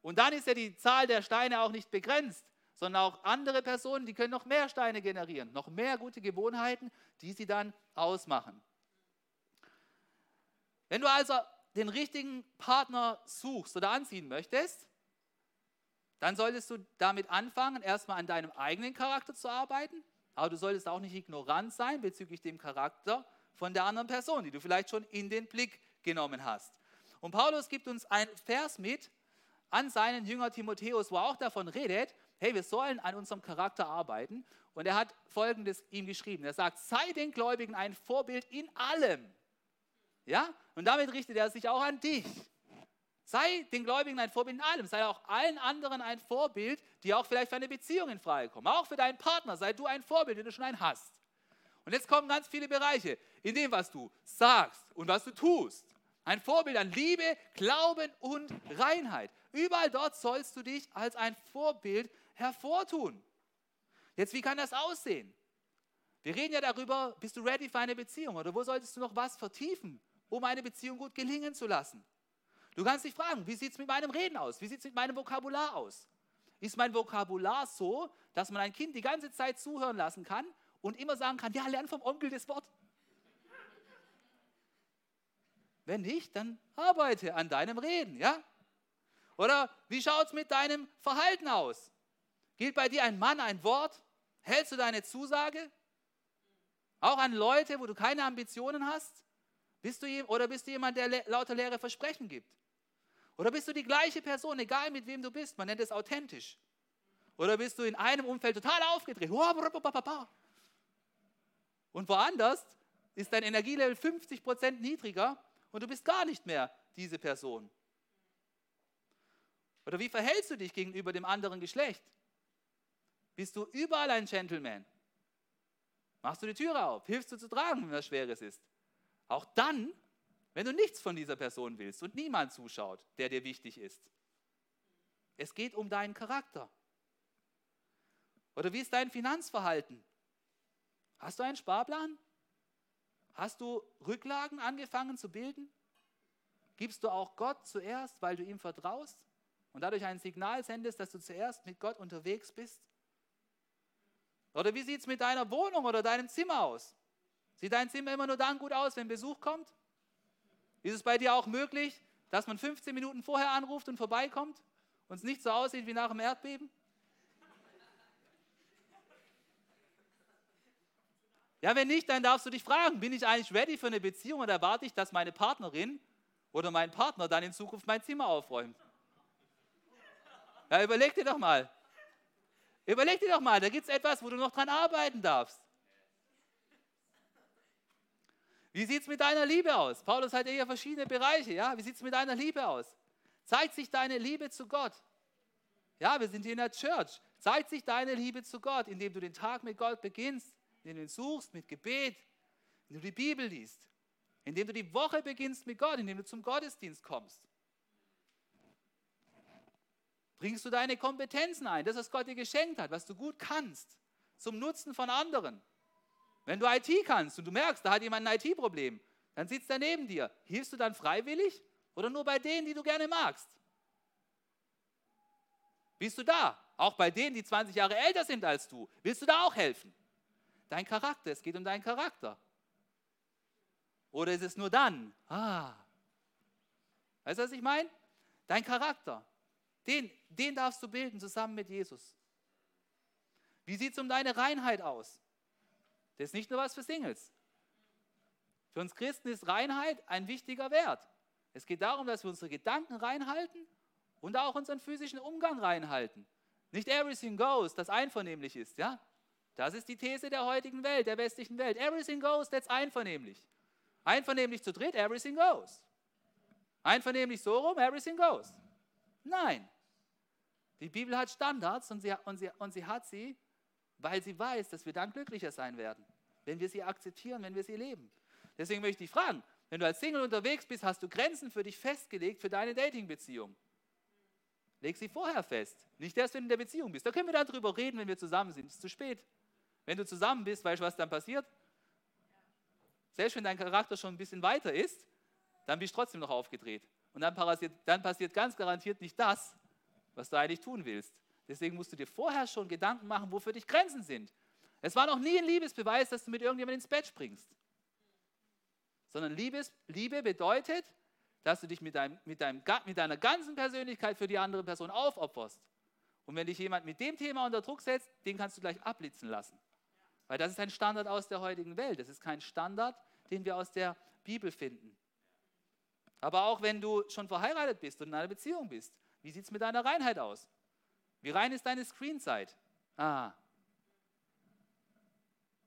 Und dann ist ja die Zahl der Steine auch nicht begrenzt, sondern auch andere Personen, die können noch mehr Steine generieren, noch mehr gute Gewohnheiten, die sie dann ausmachen. Wenn du also den richtigen Partner suchst oder anziehen möchtest, dann solltest du damit anfangen, erstmal an deinem eigenen Charakter zu arbeiten, aber du solltest auch nicht ignorant sein bezüglich dem Charakter von der anderen Person, die du vielleicht schon in den Blick genommen hast. Und Paulus gibt uns ein Vers mit an seinen Jünger Timotheus, wo er auch davon redet, hey, wir sollen an unserem Charakter arbeiten. Und er hat Folgendes ihm geschrieben. Er sagt, sei den Gläubigen ein Vorbild in allem. Ja? Und damit richtet er sich auch an dich. Sei den Gläubigen ein Vorbild in allem. Sei auch allen anderen ein Vorbild, die auch vielleicht für eine Beziehung in Frage kommen. Auch für deinen Partner sei du ein Vorbild, wenn du schon einen hast. Und jetzt kommen ganz viele Bereiche in dem, was du sagst und was du tust. Ein Vorbild an Liebe, Glauben und Reinheit. Überall dort sollst du dich als ein Vorbild hervortun. Jetzt, wie kann das aussehen? Wir reden ja darüber, bist du ready für eine Beziehung oder wo solltest du noch was vertiefen, um eine Beziehung gut gelingen zu lassen? Du kannst dich fragen, wie sieht es mit meinem Reden aus? Wie sieht es mit meinem Vokabular aus? Ist mein Vokabular so, dass man ein Kind die ganze Zeit zuhören lassen kann und immer sagen kann, ja, lern vom Onkel das Wort? Wenn nicht, dann arbeite an deinem Reden, ja? Oder wie schaut es mit deinem Verhalten aus? Gilt bei dir ein Mann ein Wort? Hältst du deine Zusage? Auch an Leute, wo du keine Ambitionen hast? Bist du, oder bist du jemand, der lauter leere Versprechen gibt? Oder bist du die gleiche Person, egal mit wem du bist? Man nennt es authentisch. Oder bist du in einem Umfeld total aufgedreht? Und woanders ist dein Energielevel 50% niedriger und du bist gar nicht mehr diese Person. Oder wie verhältst du dich gegenüber dem anderen Geschlecht? Bist du überall ein Gentleman? Machst du die Türe auf? Hilfst du zu tragen, wenn was Schweres ist? Auch dann, wenn du nichts von dieser Person willst und niemand zuschaut, der dir wichtig ist. Es geht um deinen Charakter. Oder wie ist dein Finanzverhalten? Hast du einen Sparplan? Hast du Rücklagen angefangen zu bilden? Gibst du auch Gott zuerst, weil du ihm vertraust und dadurch ein Signal sendest, dass du zuerst mit Gott unterwegs bist? Oder wie sieht es mit deiner Wohnung oder deinem Zimmer aus? Sieht dein Zimmer immer nur dann gut aus, wenn Besuch kommt? Ist es bei dir auch möglich, dass man 15 Minuten vorher anruft und vorbeikommt und es nicht so aussieht wie nach dem Erdbeben? Ja, wenn nicht, dann darfst du dich fragen, bin ich eigentlich ready für eine Beziehung oder erwarte ich, dass meine Partnerin oder mein Partner dann in Zukunft mein Zimmer aufräumt? Ja, überleg dir doch mal. Überleg dir doch mal, da gibt es etwas, wo du noch dran arbeiten darfst. Wie sieht es mit deiner Liebe aus? Paulus hat ja verschiedene Bereiche. Ja? Wie sieht es mit deiner Liebe aus? Zeigt sich deine Liebe zu Gott? Ja, wir sind hier in der Church. Zeigt sich deine Liebe zu Gott, indem du den Tag mit Gott beginnst, indem du ihn suchst mit Gebet, indem du die Bibel liest, indem du die Woche beginnst mit Gott, indem du zum Gottesdienst kommst. Bringst du deine Kompetenzen ein, das, was Gott dir geschenkt hat, was du gut kannst, zum Nutzen von anderen. Wenn du IT kannst und du merkst, da hat jemand ein IT-Problem, dann sitzt er neben dir. Hilfst du dann freiwillig oder nur bei denen, die du gerne magst? Bist du da? Auch bei denen, die 20 Jahre älter sind als du. Willst du da auch helfen? Dein Charakter, es geht um deinen Charakter. Oder ist es nur dann? Ah. Weißt du, was ich meine? Dein Charakter. Den, den darfst du bilden zusammen mit Jesus. Wie sieht es um deine Reinheit aus? Das ist nicht nur was für Singles. Für uns Christen ist Reinheit ein wichtiger Wert. Es geht darum, dass wir unsere Gedanken reinhalten und auch unseren physischen Umgang reinhalten. Nicht everything goes, das einvernehmlich ist, ja? Das ist die These der heutigen Welt, der westlichen Welt. Everything goes, that's einvernehmlich. Einvernehmlich zu dritt, everything goes. Einvernehmlich so rum, everything goes. Nein. Die Bibel hat Standards und sie, und, sie, und sie hat sie, weil sie weiß, dass wir dann glücklicher sein werden, wenn wir sie akzeptieren, wenn wir sie leben. Deswegen möchte ich fragen, wenn du als Single unterwegs bist, hast du Grenzen für dich festgelegt für deine Dating-Beziehung. Leg sie vorher fest, nicht erst, wenn du in der Beziehung bist. Da können wir dann drüber reden, wenn wir zusammen sind. Es ist zu spät. Wenn du zusammen bist, weißt du, was dann passiert? Selbst wenn dein Charakter schon ein bisschen weiter ist, dann bist du trotzdem noch aufgedreht. Und dann passiert, dann passiert ganz garantiert nicht das, was du eigentlich tun willst. Deswegen musst du dir vorher schon Gedanken machen, wo für dich Grenzen sind. Es war noch nie ein Liebesbeweis, dass du mit irgendjemandem ins Bett springst. Sondern Liebes, Liebe bedeutet, dass du dich mit, deinem, mit, deinem, mit deiner ganzen Persönlichkeit für die andere Person aufopferst. Und wenn dich jemand mit dem Thema unter Druck setzt, den kannst du gleich abblitzen lassen. Weil das ist ein Standard aus der heutigen Welt. Das ist kein Standard, den wir aus der Bibel finden. Aber auch wenn du schon verheiratet bist und in einer Beziehung bist, wie sieht es mit deiner Reinheit aus? Wie rein ist deine Screenzeit? Ah.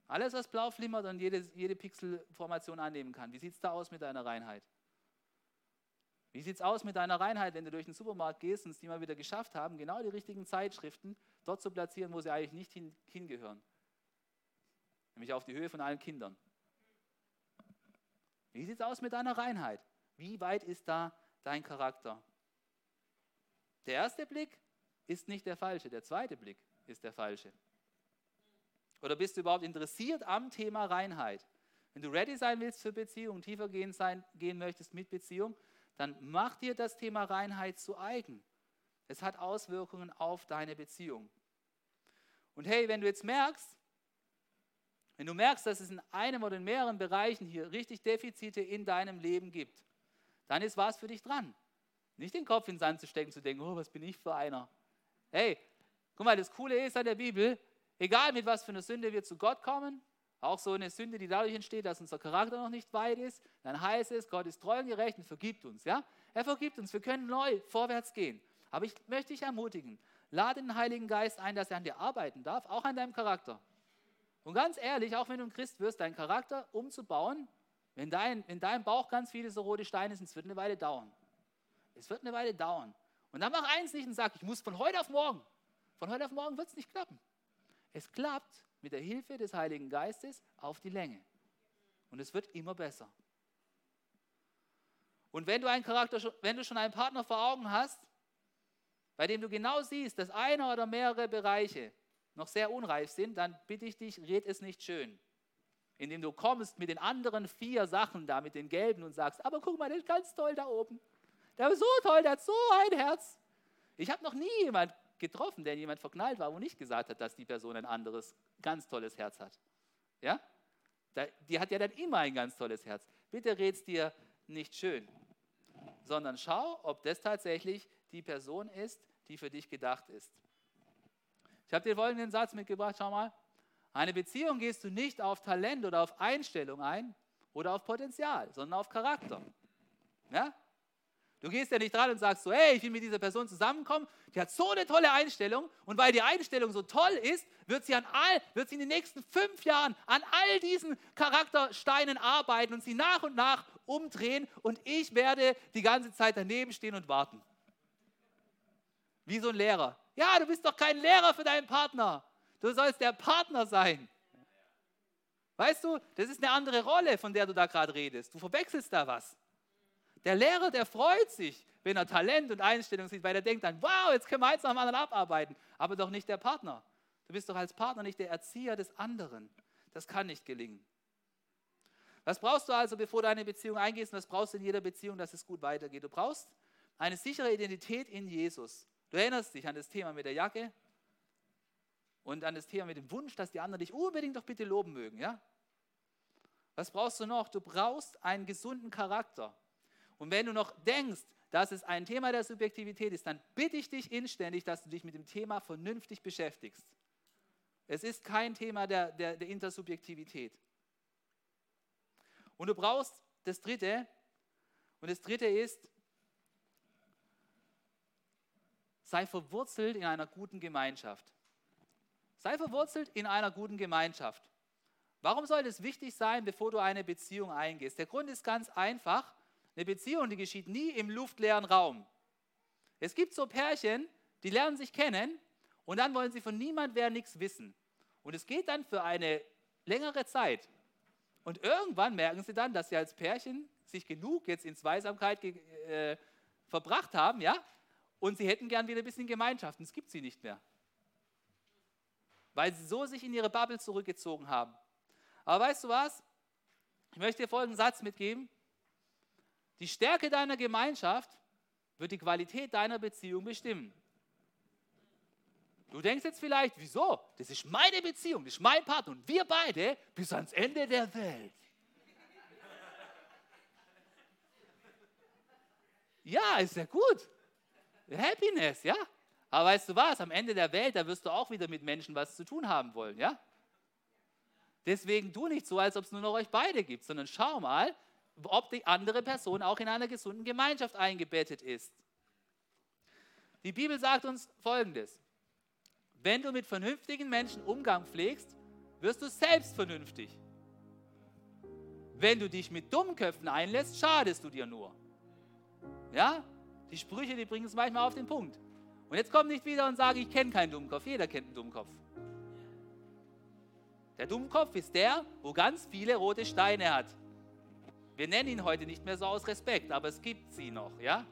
Alles, was blau flimmert und jede, jede Pixelformation annehmen kann. Wie sieht es da aus mit deiner Reinheit? Wie sieht es aus mit deiner Reinheit, wenn du durch den Supermarkt gehst und es die mal wieder geschafft haben, genau die richtigen Zeitschriften dort zu platzieren, wo sie eigentlich nicht hin, hingehören? Nämlich auf die Höhe von allen Kindern. Wie sieht es aus mit deiner Reinheit? Wie weit ist da dein Charakter? Der erste Blick ist nicht der falsche, der zweite Blick ist der falsche. Oder bist du überhaupt interessiert am Thema Reinheit? Wenn du ready sein willst für Beziehung, tiefer gehen, sein, gehen möchtest mit Beziehung, dann mach dir das Thema Reinheit zu eigen. Es hat Auswirkungen auf deine Beziehung. Und hey, wenn du jetzt merkst, wenn du merkst, dass es in einem oder in mehreren Bereichen hier richtig Defizite in deinem Leben gibt, dann ist was für dich dran. Nicht den Kopf in den Sand zu stecken, zu denken, oh, was bin ich für einer. Hey, guck mal, das Coole ist an der Bibel, egal mit was für einer Sünde wir zu Gott kommen, auch so eine Sünde, die dadurch entsteht, dass unser Charakter noch nicht weit ist, dann heißt es, Gott ist treu und gerecht und vergibt uns. Ja? Er vergibt uns, wir können neu vorwärts gehen. Aber ich möchte dich ermutigen, lade den Heiligen Geist ein, dass er an dir arbeiten darf, auch an deinem Charakter. Und ganz ehrlich, auch wenn du ein Christ wirst, deinen Charakter umzubauen, wenn dein, in deinem Bauch ganz viele so rote Steine sind, es wird eine Weile dauern. Es wird eine Weile dauern. Und dann mach eins nicht und sag, ich muss von heute auf morgen. Von heute auf morgen wird es nicht klappen. Es klappt mit der Hilfe des Heiligen Geistes auf die Länge. Und es wird immer besser. Und wenn du einen Charakter, wenn du schon einen Partner vor Augen hast, bei dem du genau siehst, dass einer oder mehrere Bereiche noch sehr unreif sind, dann bitte ich dich, red es nicht schön. Indem du kommst mit den anderen vier Sachen da, mit den gelben und sagst, aber guck mal, der ist ganz toll da oben. Der ist so toll, der hat so ein Herz. Ich habe noch nie jemand getroffen, der jemand verknallt war, wo nicht gesagt hat, dass die Person ein anderes, ganz tolles Herz hat. Ja? Die hat ja dann immer ein ganz tolles Herz. Bitte red's dir nicht schön, sondern schau, ob das tatsächlich die Person ist, die für dich gedacht ist. Ich habe dir folgenden Satz mitgebracht, schau mal. Eine Beziehung gehst du nicht auf Talent oder auf Einstellung ein oder auf Potenzial, sondern auf Charakter. Ja? Du gehst ja nicht dran und sagst so, hey, ich will mit dieser Person zusammenkommen, die hat so eine tolle Einstellung und weil die Einstellung so toll ist, wird sie, an all, wird sie in den nächsten fünf Jahren an all diesen Charaktersteinen arbeiten und sie nach und nach umdrehen und ich werde die ganze Zeit daneben stehen und warten. Wie so ein Lehrer. Ja, du bist doch kein Lehrer für deinen Partner. Du sollst der Partner sein. Weißt du, das ist eine andere Rolle, von der du da gerade redest. Du verwechselst da was. Der Lehrer, der freut sich, wenn er Talent und Einstellung sieht, weil er denkt dann, wow, jetzt können wir eins nach dem anderen abarbeiten. Aber doch nicht der Partner. Du bist doch als Partner nicht der Erzieher des anderen. Das kann nicht gelingen. Was brauchst du also, bevor du eine Beziehung eingehst? Und was brauchst du in jeder Beziehung, dass es gut weitergeht? Du brauchst eine sichere Identität in Jesus. Du erinnerst dich an das Thema mit der Jacke und an das Thema mit dem Wunsch, dass die anderen dich unbedingt doch bitte loben mögen. Ja? Was brauchst du noch? Du brauchst einen gesunden Charakter. Und wenn du noch denkst, dass es ein Thema der Subjektivität ist, dann bitte ich dich inständig, dass du dich mit dem Thema vernünftig beschäftigst. Es ist kein Thema der, der, der Intersubjektivität. Und du brauchst das Dritte, und das Dritte ist, sei verwurzelt in einer guten Gemeinschaft. Sei verwurzelt in einer guten Gemeinschaft. Warum soll es wichtig sein, bevor du eine Beziehung eingehst? Der Grund ist ganz einfach. Eine Beziehung, die geschieht nie im luftleeren Raum. Es gibt so Pärchen, die lernen sich kennen und dann wollen sie von niemand wer nichts wissen. Und es geht dann für eine längere Zeit. Und irgendwann merken sie dann, dass sie als Pärchen sich genug jetzt in Zweisamkeit äh, verbracht haben, ja, und sie hätten gern wieder ein bisschen Gemeinschaft. Und es gibt sie nicht mehr. Weil sie so sich in ihre Bubble zurückgezogen haben. Aber weißt du was? Ich möchte dir folgenden Satz mitgeben. Die Stärke deiner Gemeinschaft wird die Qualität deiner Beziehung bestimmen. Du denkst jetzt vielleicht, wieso? Das ist meine Beziehung, das ist mein Partner und wir beide bis ans Ende der Welt. Ja, ist ja gut. Happiness, ja. Aber weißt du was, am Ende der Welt, da wirst du auch wieder mit Menschen was zu tun haben wollen, ja. Deswegen tu nicht so, als ob es nur noch euch beide gibt, sondern schau mal, ob die andere Person auch in einer gesunden Gemeinschaft eingebettet ist. Die Bibel sagt uns Folgendes. Wenn du mit vernünftigen Menschen Umgang pflegst, wirst du selbst vernünftig. Wenn du dich mit Dummköpfen einlässt, schadest du dir nur. Ja? Die Sprüche, die bringen es manchmal auf den Punkt. Und jetzt komm nicht wieder und sage, ich kenne keinen Dummkopf. Jeder kennt einen Dummkopf. Der Dummkopf ist der, wo ganz viele rote Steine hat. Wir nennen ihn heute nicht mehr so aus Respekt, aber es gibt sie noch, ja?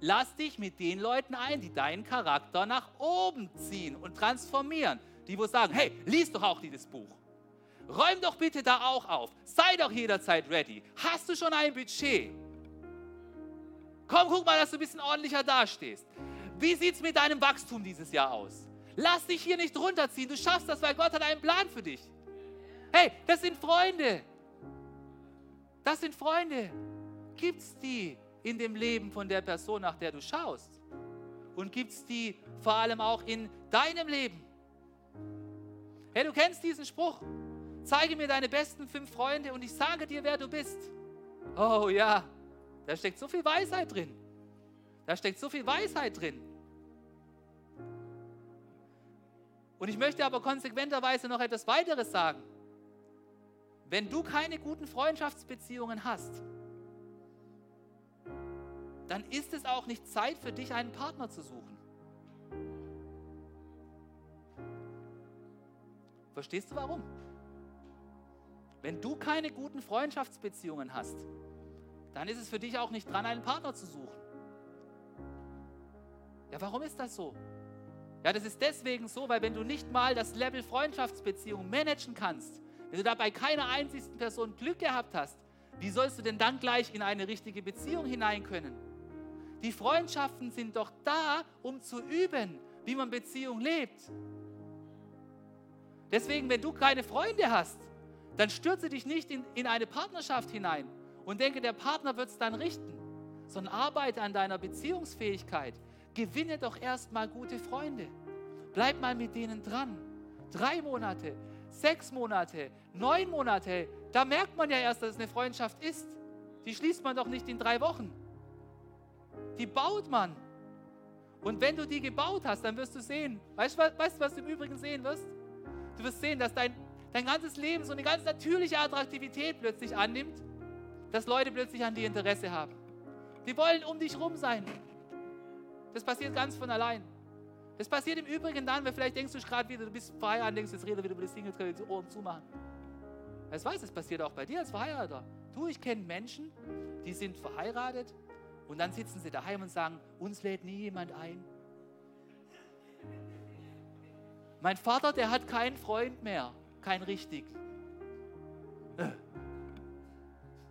Lass dich mit den Leuten ein, die deinen Charakter nach oben ziehen und transformieren. Die, wo sagen, hey, lies doch auch dieses Buch. Räum doch bitte da auch auf. Sei doch jederzeit ready. Hast du schon ein Budget? Komm, guck mal, dass du ein bisschen ordentlicher dastehst. Wie sieht es mit deinem Wachstum dieses Jahr aus? Lass dich hier nicht runterziehen. Du schaffst das, weil Gott hat einen Plan für dich. Hey, das sind Freunde. Das sind Freunde. Gibt's die in dem Leben von der Person, nach der du schaust? Und gibt's die vor allem auch in deinem Leben? Hey, du kennst diesen Spruch. Zeige mir deine besten fünf Freunde und ich sage dir, wer du bist. Oh ja, da steckt so viel Weisheit drin. Da steckt so viel Weisheit drin. Und ich möchte aber konsequenterweise noch etwas weiteres sagen. Wenn du keine guten Freundschaftsbeziehungen hast, dann ist es auch nicht Zeit für dich, einen Partner zu suchen. Verstehst du warum? Wenn du keine guten Freundschaftsbeziehungen hast, dann ist es für dich auch nicht dran, einen Partner zu suchen. Ja, warum ist das so? Ja, das ist deswegen so, weil wenn du nicht mal das Level Freundschaftsbeziehung managen kannst, wenn du dabei keiner einzigen Person Glück gehabt hast, wie sollst du denn dann gleich in eine richtige Beziehung hinein können? Die Freundschaften sind doch da, um zu üben, wie man Beziehung lebt. Deswegen, wenn du keine Freunde hast, dann stürze dich nicht in, in eine Partnerschaft hinein, und denke, der Partner wird es dann richten, sondern arbeite an deiner Beziehungsfähigkeit. Gewinne doch erstmal gute Freunde. Bleib mal mit denen dran. Drei Monate, sechs Monate, neun Monate, da merkt man ja erst, dass es eine Freundschaft ist. Die schließt man doch nicht in drei Wochen. Die baut man. Und wenn du die gebaut hast, dann wirst du sehen, weißt du, weißt, was du im Übrigen sehen wirst? Du wirst sehen, dass dein, dein ganzes Leben so eine ganz natürliche Attraktivität plötzlich annimmt dass Leute plötzlich an dir Interesse haben. Die wollen um dich rum sein. Das passiert ganz von allein. Das passiert im Übrigen dann, wenn vielleicht denkst du gerade wieder, du bist verheiratet, denkst, jetzt rede wieder über das Single, die Ohren zumachen. Das weiß, das passiert auch bei dir als Verheirateter. Du, ich kenne Menschen, die sind verheiratet und dann sitzen sie daheim und sagen, uns lädt nie jemand ein. Mein Vater, der hat keinen Freund mehr, keinen richtigen. Äh.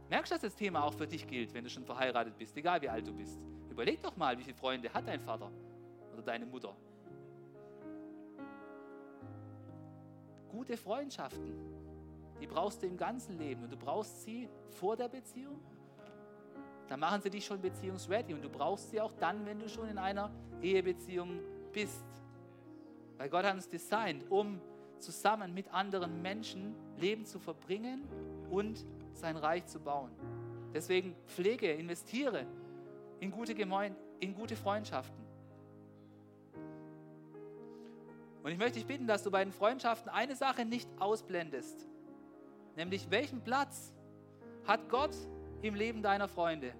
Merkst du, dass das Thema auch für dich gilt, wenn du schon verheiratet bist, egal wie alt du bist? Überleg doch mal, wie viele Freunde hat dein Vater oder deine Mutter? Gute Freundschaften, die brauchst du im ganzen Leben und du brauchst sie vor der Beziehung. Da machen sie dich schon beziehungsready und du brauchst sie auch dann, wenn du schon in einer Ehebeziehung bist. Weil Gott hat uns designt, um zusammen mit anderen Menschen Leben zu verbringen und sein Reich zu bauen. Deswegen pflege, investiere in gute in gute Freundschaften. Und ich möchte dich bitten, dass du bei den Freundschaften eine Sache nicht ausblendest, nämlich welchen Platz hat Gott im Leben deiner Freunde?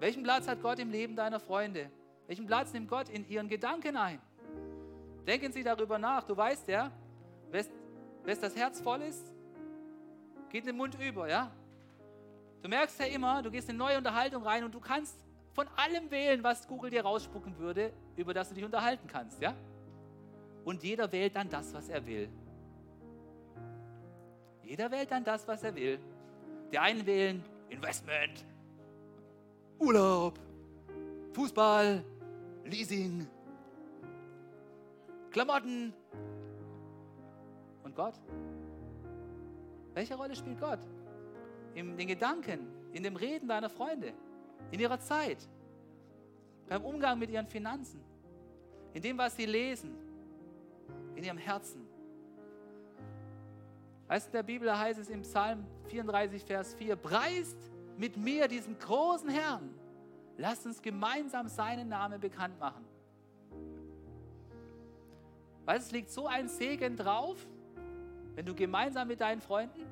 Welchen Platz hat Gott im Leben deiner Freunde? Welchen Platz nimmt Gott in ihren Gedanken ein? Denken Sie darüber nach. Du weißt ja, wes das Herz voll ist, geht den Mund über, ja? Du merkst ja immer, du gehst in eine neue Unterhaltung rein und du kannst von allem wählen, was Google dir rausspucken würde, über das du dich unterhalten kannst, ja? Und jeder wählt dann das, was er will. Jeder wählt dann das, was er will. Die einen wählen Investment, Urlaub, Fußball, Leasing, Klamotten. Und Gott? Welche Rolle spielt Gott? In den Gedanken, in dem Reden deiner Freunde, in ihrer Zeit, beim Umgang mit ihren Finanzen, in dem, was sie lesen, in ihrem Herzen. Weißt du, in der Bibel heißt es im Psalm 34, Vers 4, preist mit mir diesen großen Herrn. Lasst uns gemeinsam seinen Namen bekannt machen. Weißt du, es liegt so ein Segen drauf, wenn du gemeinsam mit deinen Freunden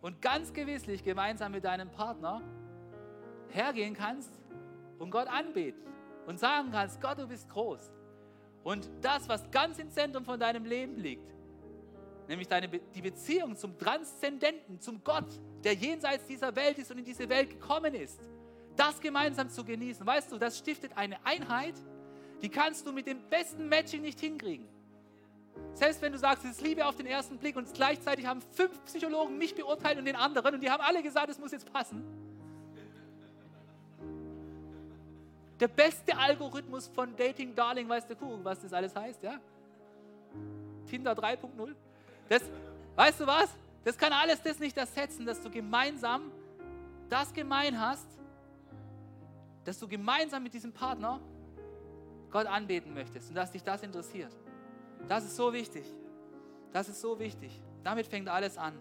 und ganz gewisslich gemeinsam mit deinem Partner hergehen kannst und Gott anbeten und sagen kannst, Gott, du bist groß. Und das, was ganz im Zentrum von deinem Leben liegt, nämlich deine, die Beziehung zum Transzendenten, zum Gott, der jenseits dieser Welt ist und in diese Welt gekommen ist, das gemeinsam zu genießen. Weißt du, das stiftet eine Einheit, die kannst du mit dem besten Matching nicht hinkriegen. Selbst wenn du sagst, es ist Liebe auf den ersten Blick und gleichzeitig haben fünf Psychologen mich beurteilt und den anderen und die haben alle gesagt, es muss jetzt passen Der beste Algorithmus von Dating Darling weiß der Kuh, was das alles heißt, ja? Tinder 3.0. Das, weißt du was? Das kann alles das nicht ersetzen, dass du gemeinsam das gemein hast, dass du gemeinsam mit diesem Partner Gott anbeten möchtest und dass dich das interessiert. Das ist so wichtig. Das ist so wichtig. Damit fängt alles an.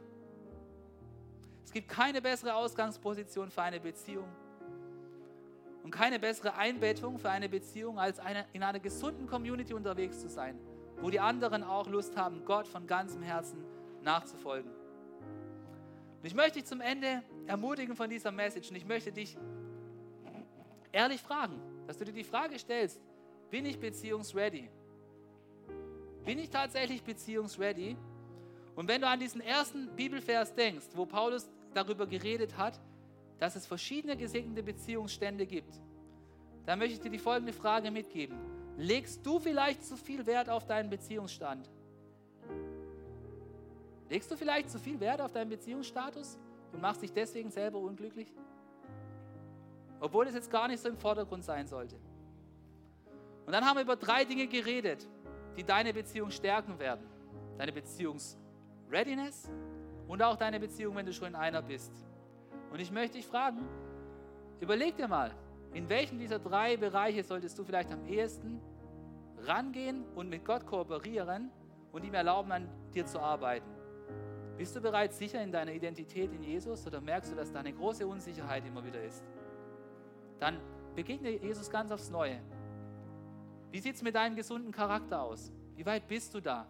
Es gibt keine bessere Ausgangsposition für eine Beziehung und keine bessere Einbettung für eine Beziehung, als eine, in einer gesunden Community unterwegs zu sein, wo die anderen auch Lust haben, Gott von ganzem Herzen nachzufolgen. Und ich möchte dich zum Ende ermutigen von dieser Message und ich möchte dich ehrlich fragen, dass du dir die Frage stellst, bin ich beziehungsready? Bin ich tatsächlich beziehungsready? Und wenn du an diesen ersten Bibelvers denkst, wo Paulus darüber geredet hat, dass es verschiedene gesegnete Beziehungsstände gibt, dann möchte ich dir die folgende Frage mitgeben. Legst du vielleicht zu viel Wert auf deinen Beziehungsstand? Legst du vielleicht zu viel Wert auf deinen Beziehungsstatus und machst dich deswegen selber unglücklich? Obwohl es jetzt gar nicht so im Vordergrund sein sollte. Und dann haben wir über drei Dinge geredet, die deine Beziehung stärken werden. Deine Beziehungsreadiness und auch deine Beziehung, wenn du schon in einer bist. Und ich möchte dich fragen, überleg dir mal, in welchen dieser drei Bereiche solltest du vielleicht am ehesten rangehen und mit Gott kooperieren und ihm erlauben, an dir zu arbeiten? Bist du bereits sicher in deiner Identität in Jesus oder merkst du, dass da eine große Unsicherheit immer wieder ist? Dann begegne Jesus ganz aufs Neue. Wie sieht es mit deinem gesunden Charakter aus? Wie weit bist du da?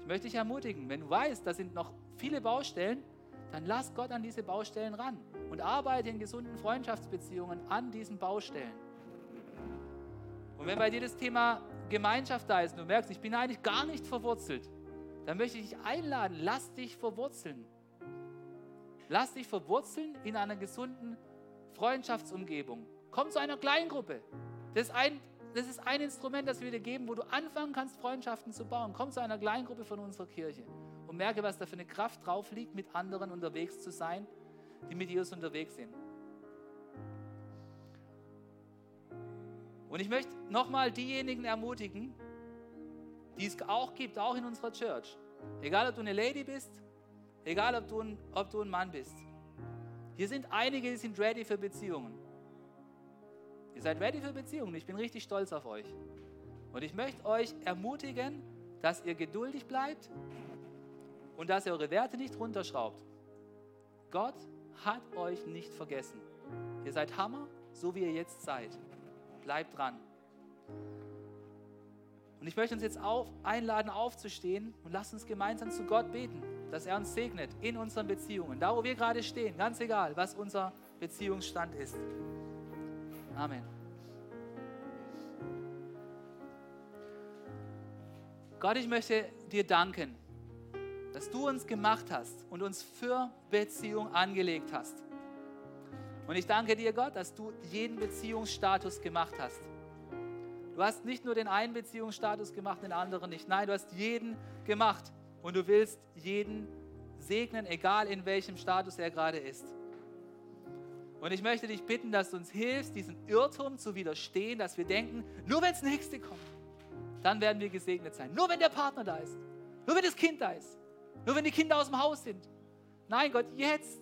Ich möchte dich ermutigen, wenn du weißt, da sind noch viele Baustellen, dann lass Gott an diese Baustellen ran und arbeite in gesunden Freundschaftsbeziehungen an diesen Baustellen. Und wenn bei dir das Thema Gemeinschaft da ist und du merkst, ich bin eigentlich gar nicht verwurzelt, dann möchte ich dich einladen, lass dich verwurzeln. Lass dich verwurzeln in einer gesunden Freundschaftsumgebung. Komm zu einer Kleingruppe. Das ist ein, das ist ein Instrument, das wir dir geben, wo du anfangen kannst, Freundschaften zu bauen. Komm zu einer Kleingruppe von unserer Kirche und merke, was da für eine Kraft drauf liegt, mit anderen unterwegs zu sein, die mit Jesus unterwegs sind. Und ich möchte nochmal diejenigen ermutigen, die es auch gibt, auch in unserer Church. Egal, ob du eine Lady bist, egal, ob du ein, ob du ein Mann bist. Hier sind einige, die sind ready für Beziehungen. Ihr seid ready für Beziehungen. Ich bin richtig stolz auf euch. Und ich möchte euch ermutigen, dass ihr geduldig bleibt, und dass ihr eure Werte nicht runterschraubt. Gott hat euch nicht vergessen. Ihr seid Hammer, so wie ihr jetzt seid. Bleibt dran. Und ich möchte uns jetzt auf, einladen, aufzustehen und lasst uns gemeinsam zu Gott beten, dass er uns segnet in unseren Beziehungen. Da, wo wir gerade stehen, ganz egal, was unser Beziehungsstand ist. Amen. Gott, ich möchte dir danken, dass du uns gemacht hast und uns für Beziehung angelegt hast. Und ich danke dir, Gott, dass du jeden Beziehungsstatus gemacht hast. Du hast nicht nur den einen Beziehungsstatus gemacht, den anderen nicht. Nein, du hast jeden gemacht. Und du willst jeden segnen, egal in welchem Status er gerade ist. Und ich möchte dich bitten, dass du uns hilfst, diesen Irrtum zu widerstehen, dass wir denken, nur wenn das Nächste kommt, dann werden wir gesegnet sein. Nur wenn der Partner da ist. Nur wenn das Kind da ist. Nur wenn die Kinder aus dem Haus sind. Nein, Gott, jetzt,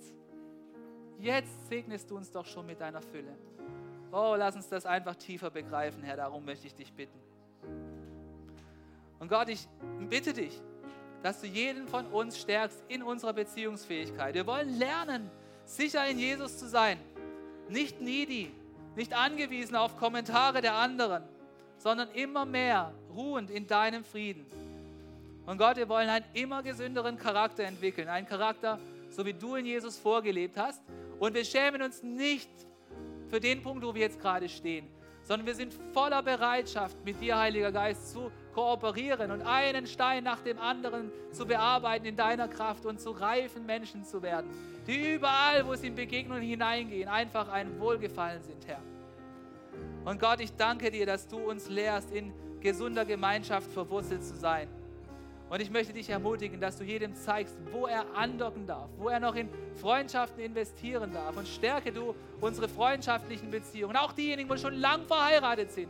jetzt segnest du uns doch schon mit deiner Fülle. Oh, lass uns das einfach tiefer begreifen, Herr. Darum möchte ich dich bitten. Und Gott, ich bitte dich, dass du jeden von uns stärkst in unserer Beziehungsfähigkeit. Wir wollen lernen, sicher in Jesus zu sein. Nicht needy, nicht angewiesen auf Kommentare der anderen, sondern immer mehr ruhend in deinem Frieden. Und Gott, wir wollen einen immer gesünderen Charakter entwickeln. Einen Charakter, so wie du in Jesus vorgelebt hast. Und wir schämen uns nicht für den Punkt, wo wir jetzt gerade stehen, sondern wir sind voller Bereitschaft, mit dir, Heiliger Geist, zu kooperieren und einen Stein nach dem anderen zu bearbeiten in deiner Kraft und zu reifen Menschen zu werden, die überall, wo sie in Begegnungen hineingehen, einfach ein Wohlgefallen sind, Herr. Und Gott, ich danke dir, dass du uns lehrst, in gesunder Gemeinschaft verwurzelt zu sein. Und ich möchte dich ermutigen, dass du jedem zeigst, wo er andocken darf, wo er noch in Freundschaften investieren darf. Und stärke du unsere freundschaftlichen Beziehungen, auch diejenigen, die schon lang verheiratet sind.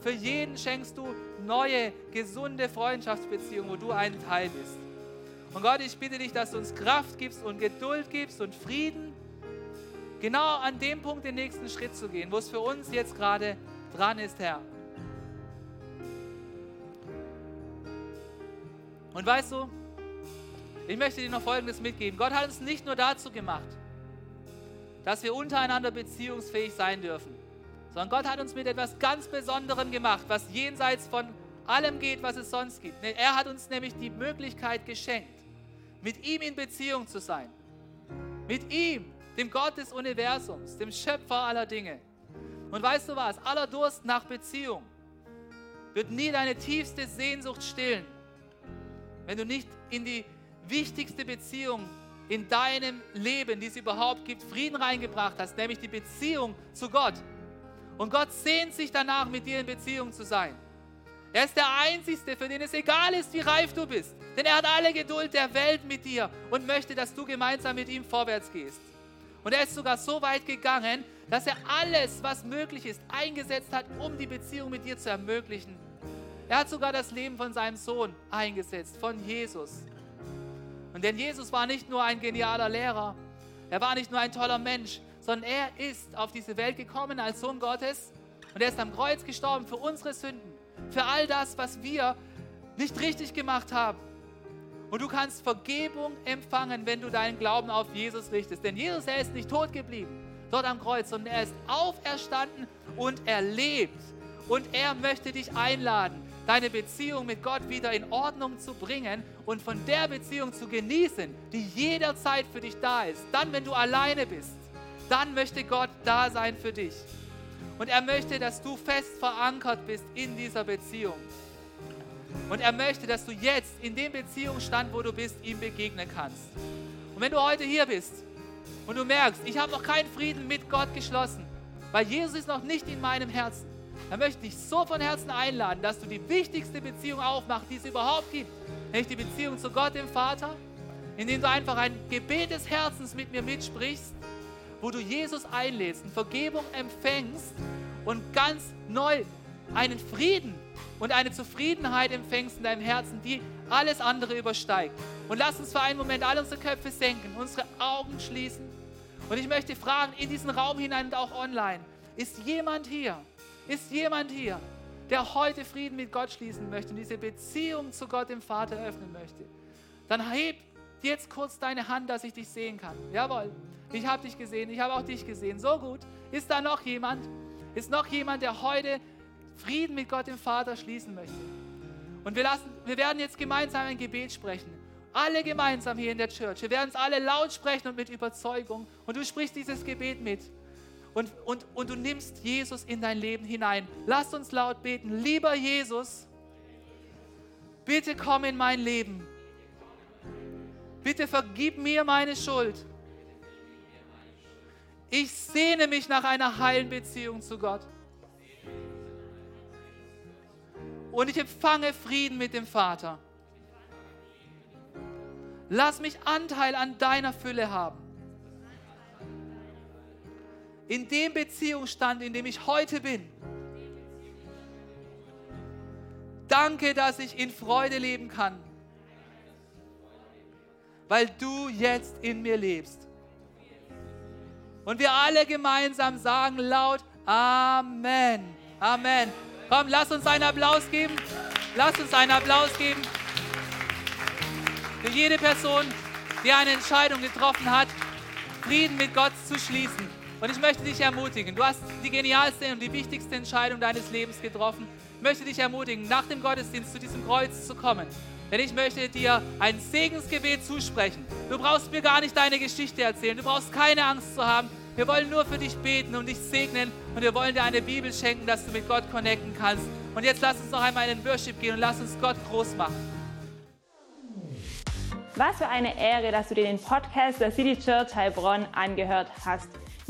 Für jeden schenkst du neue, gesunde Freundschaftsbeziehungen, wo du ein Teil bist. Und Gott, ich bitte dich, dass du uns Kraft gibst und Geduld gibst und Frieden, genau an dem Punkt den nächsten Schritt zu gehen, wo es für uns jetzt gerade dran ist, Herr. Und weißt du, ich möchte dir noch Folgendes mitgeben. Gott hat uns nicht nur dazu gemacht, dass wir untereinander beziehungsfähig sein dürfen, sondern Gott hat uns mit etwas ganz Besonderem gemacht, was jenseits von allem geht, was es sonst gibt. Er hat uns nämlich die Möglichkeit geschenkt, mit ihm in Beziehung zu sein. Mit ihm, dem Gott des Universums, dem Schöpfer aller Dinge. Und weißt du was? Aller Durst nach Beziehung wird nie deine tiefste Sehnsucht stillen wenn du nicht in die wichtigste Beziehung in deinem Leben, die es überhaupt gibt, Frieden reingebracht hast, nämlich die Beziehung zu Gott. Und Gott sehnt sich danach, mit dir in Beziehung zu sein. Er ist der Einzige, für den es egal ist, wie reif du bist. Denn er hat alle Geduld der Welt mit dir und möchte, dass du gemeinsam mit ihm vorwärts gehst. Und er ist sogar so weit gegangen, dass er alles, was möglich ist, eingesetzt hat, um die Beziehung mit dir zu ermöglichen. Er hat sogar das Leben von seinem Sohn eingesetzt, von Jesus. Und denn Jesus war nicht nur ein genialer Lehrer, er war nicht nur ein toller Mensch, sondern er ist auf diese Welt gekommen als Sohn Gottes und er ist am Kreuz gestorben für unsere Sünden, für all das, was wir nicht richtig gemacht haben. Und du kannst Vergebung empfangen, wenn du deinen Glauben auf Jesus richtest. Denn Jesus, er ist nicht tot geblieben dort am Kreuz, sondern er ist auferstanden und er lebt. Und er möchte dich einladen, deine Beziehung mit Gott wieder in Ordnung zu bringen und von der Beziehung zu genießen, die jederzeit für dich da ist. Dann, wenn du alleine bist, dann möchte Gott da sein für dich. Und er möchte, dass du fest verankert bist in dieser Beziehung. Und er möchte, dass du jetzt in dem Beziehungsstand, wo du bist, ihm begegnen kannst. Und wenn du heute hier bist und du merkst, ich habe noch keinen Frieden mit Gott geschlossen, weil Jesus ist noch nicht in meinem Herzen, dann möchte ich so von Herzen einladen, dass du die wichtigste Beziehung aufmachst, die es überhaupt gibt, nämlich die Beziehung zu Gott, dem Vater, indem du einfach ein Gebet des Herzens mit mir mitsprichst, wo du Jesus einlädst, eine Vergebung empfängst und ganz neu einen Frieden und eine Zufriedenheit empfängst in deinem Herzen, die alles andere übersteigt. Und lass uns für einen Moment alle unsere Köpfe senken, unsere Augen schließen. Und ich möchte fragen, in diesen Raum hinein und auch online, ist jemand hier, ist jemand hier, der heute Frieden mit Gott schließen möchte und diese Beziehung zu Gott, dem Vater, öffnen möchte? Dann heb jetzt kurz deine Hand, dass ich dich sehen kann. Jawohl, ich habe dich gesehen, ich habe auch dich gesehen. So gut. Ist da noch jemand? Ist noch jemand, der heute Frieden mit Gott dem Vater schließen möchte? Und wir, lassen, wir werden jetzt gemeinsam ein Gebet sprechen. Alle gemeinsam hier in der Church. Wir werden es alle laut sprechen und mit Überzeugung. Und du sprichst dieses Gebet mit. Und, und, und du nimmst Jesus in dein Leben hinein. Lass uns laut beten. Lieber Jesus, bitte komm in mein Leben. Bitte vergib mir meine Schuld. Ich sehne mich nach einer heilen Beziehung zu Gott. Und ich empfange Frieden mit dem Vater. Lass mich Anteil an deiner Fülle haben. In dem Beziehungsstand, in dem ich heute bin. Danke, dass ich in Freude leben kann weil du jetzt in mir lebst. Und wir alle gemeinsam sagen laut Amen. Amen. Komm, lass uns einen Applaus geben. Lass uns einen Applaus geben. Für jede Person, die eine Entscheidung getroffen hat, Frieden mit Gott zu schließen. Und ich möchte dich ermutigen, du hast die genialste und die wichtigste Entscheidung deines Lebens getroffen. Ich möchte dich ermutigen, nach dem Gottesdienst zu diesem Kreuz zu kommen denn ich möchte dir ein Segensgebet zusprechen. Du brauchst mir gar nicht deine Geschichte erzählen. Du brauchst keine Angst zu haben. Wir wollen nur für dich beten und dich segnen und wir wollen dir eine Bibel schenken, dass du mit Gott connecten kannst. Und jetzt lass uns noch einmal in den Worship gehen und lass uns Gott groß machen. Was für eine Ehre, dass du dir den Podcast der City Church Heilbronn angehört hast.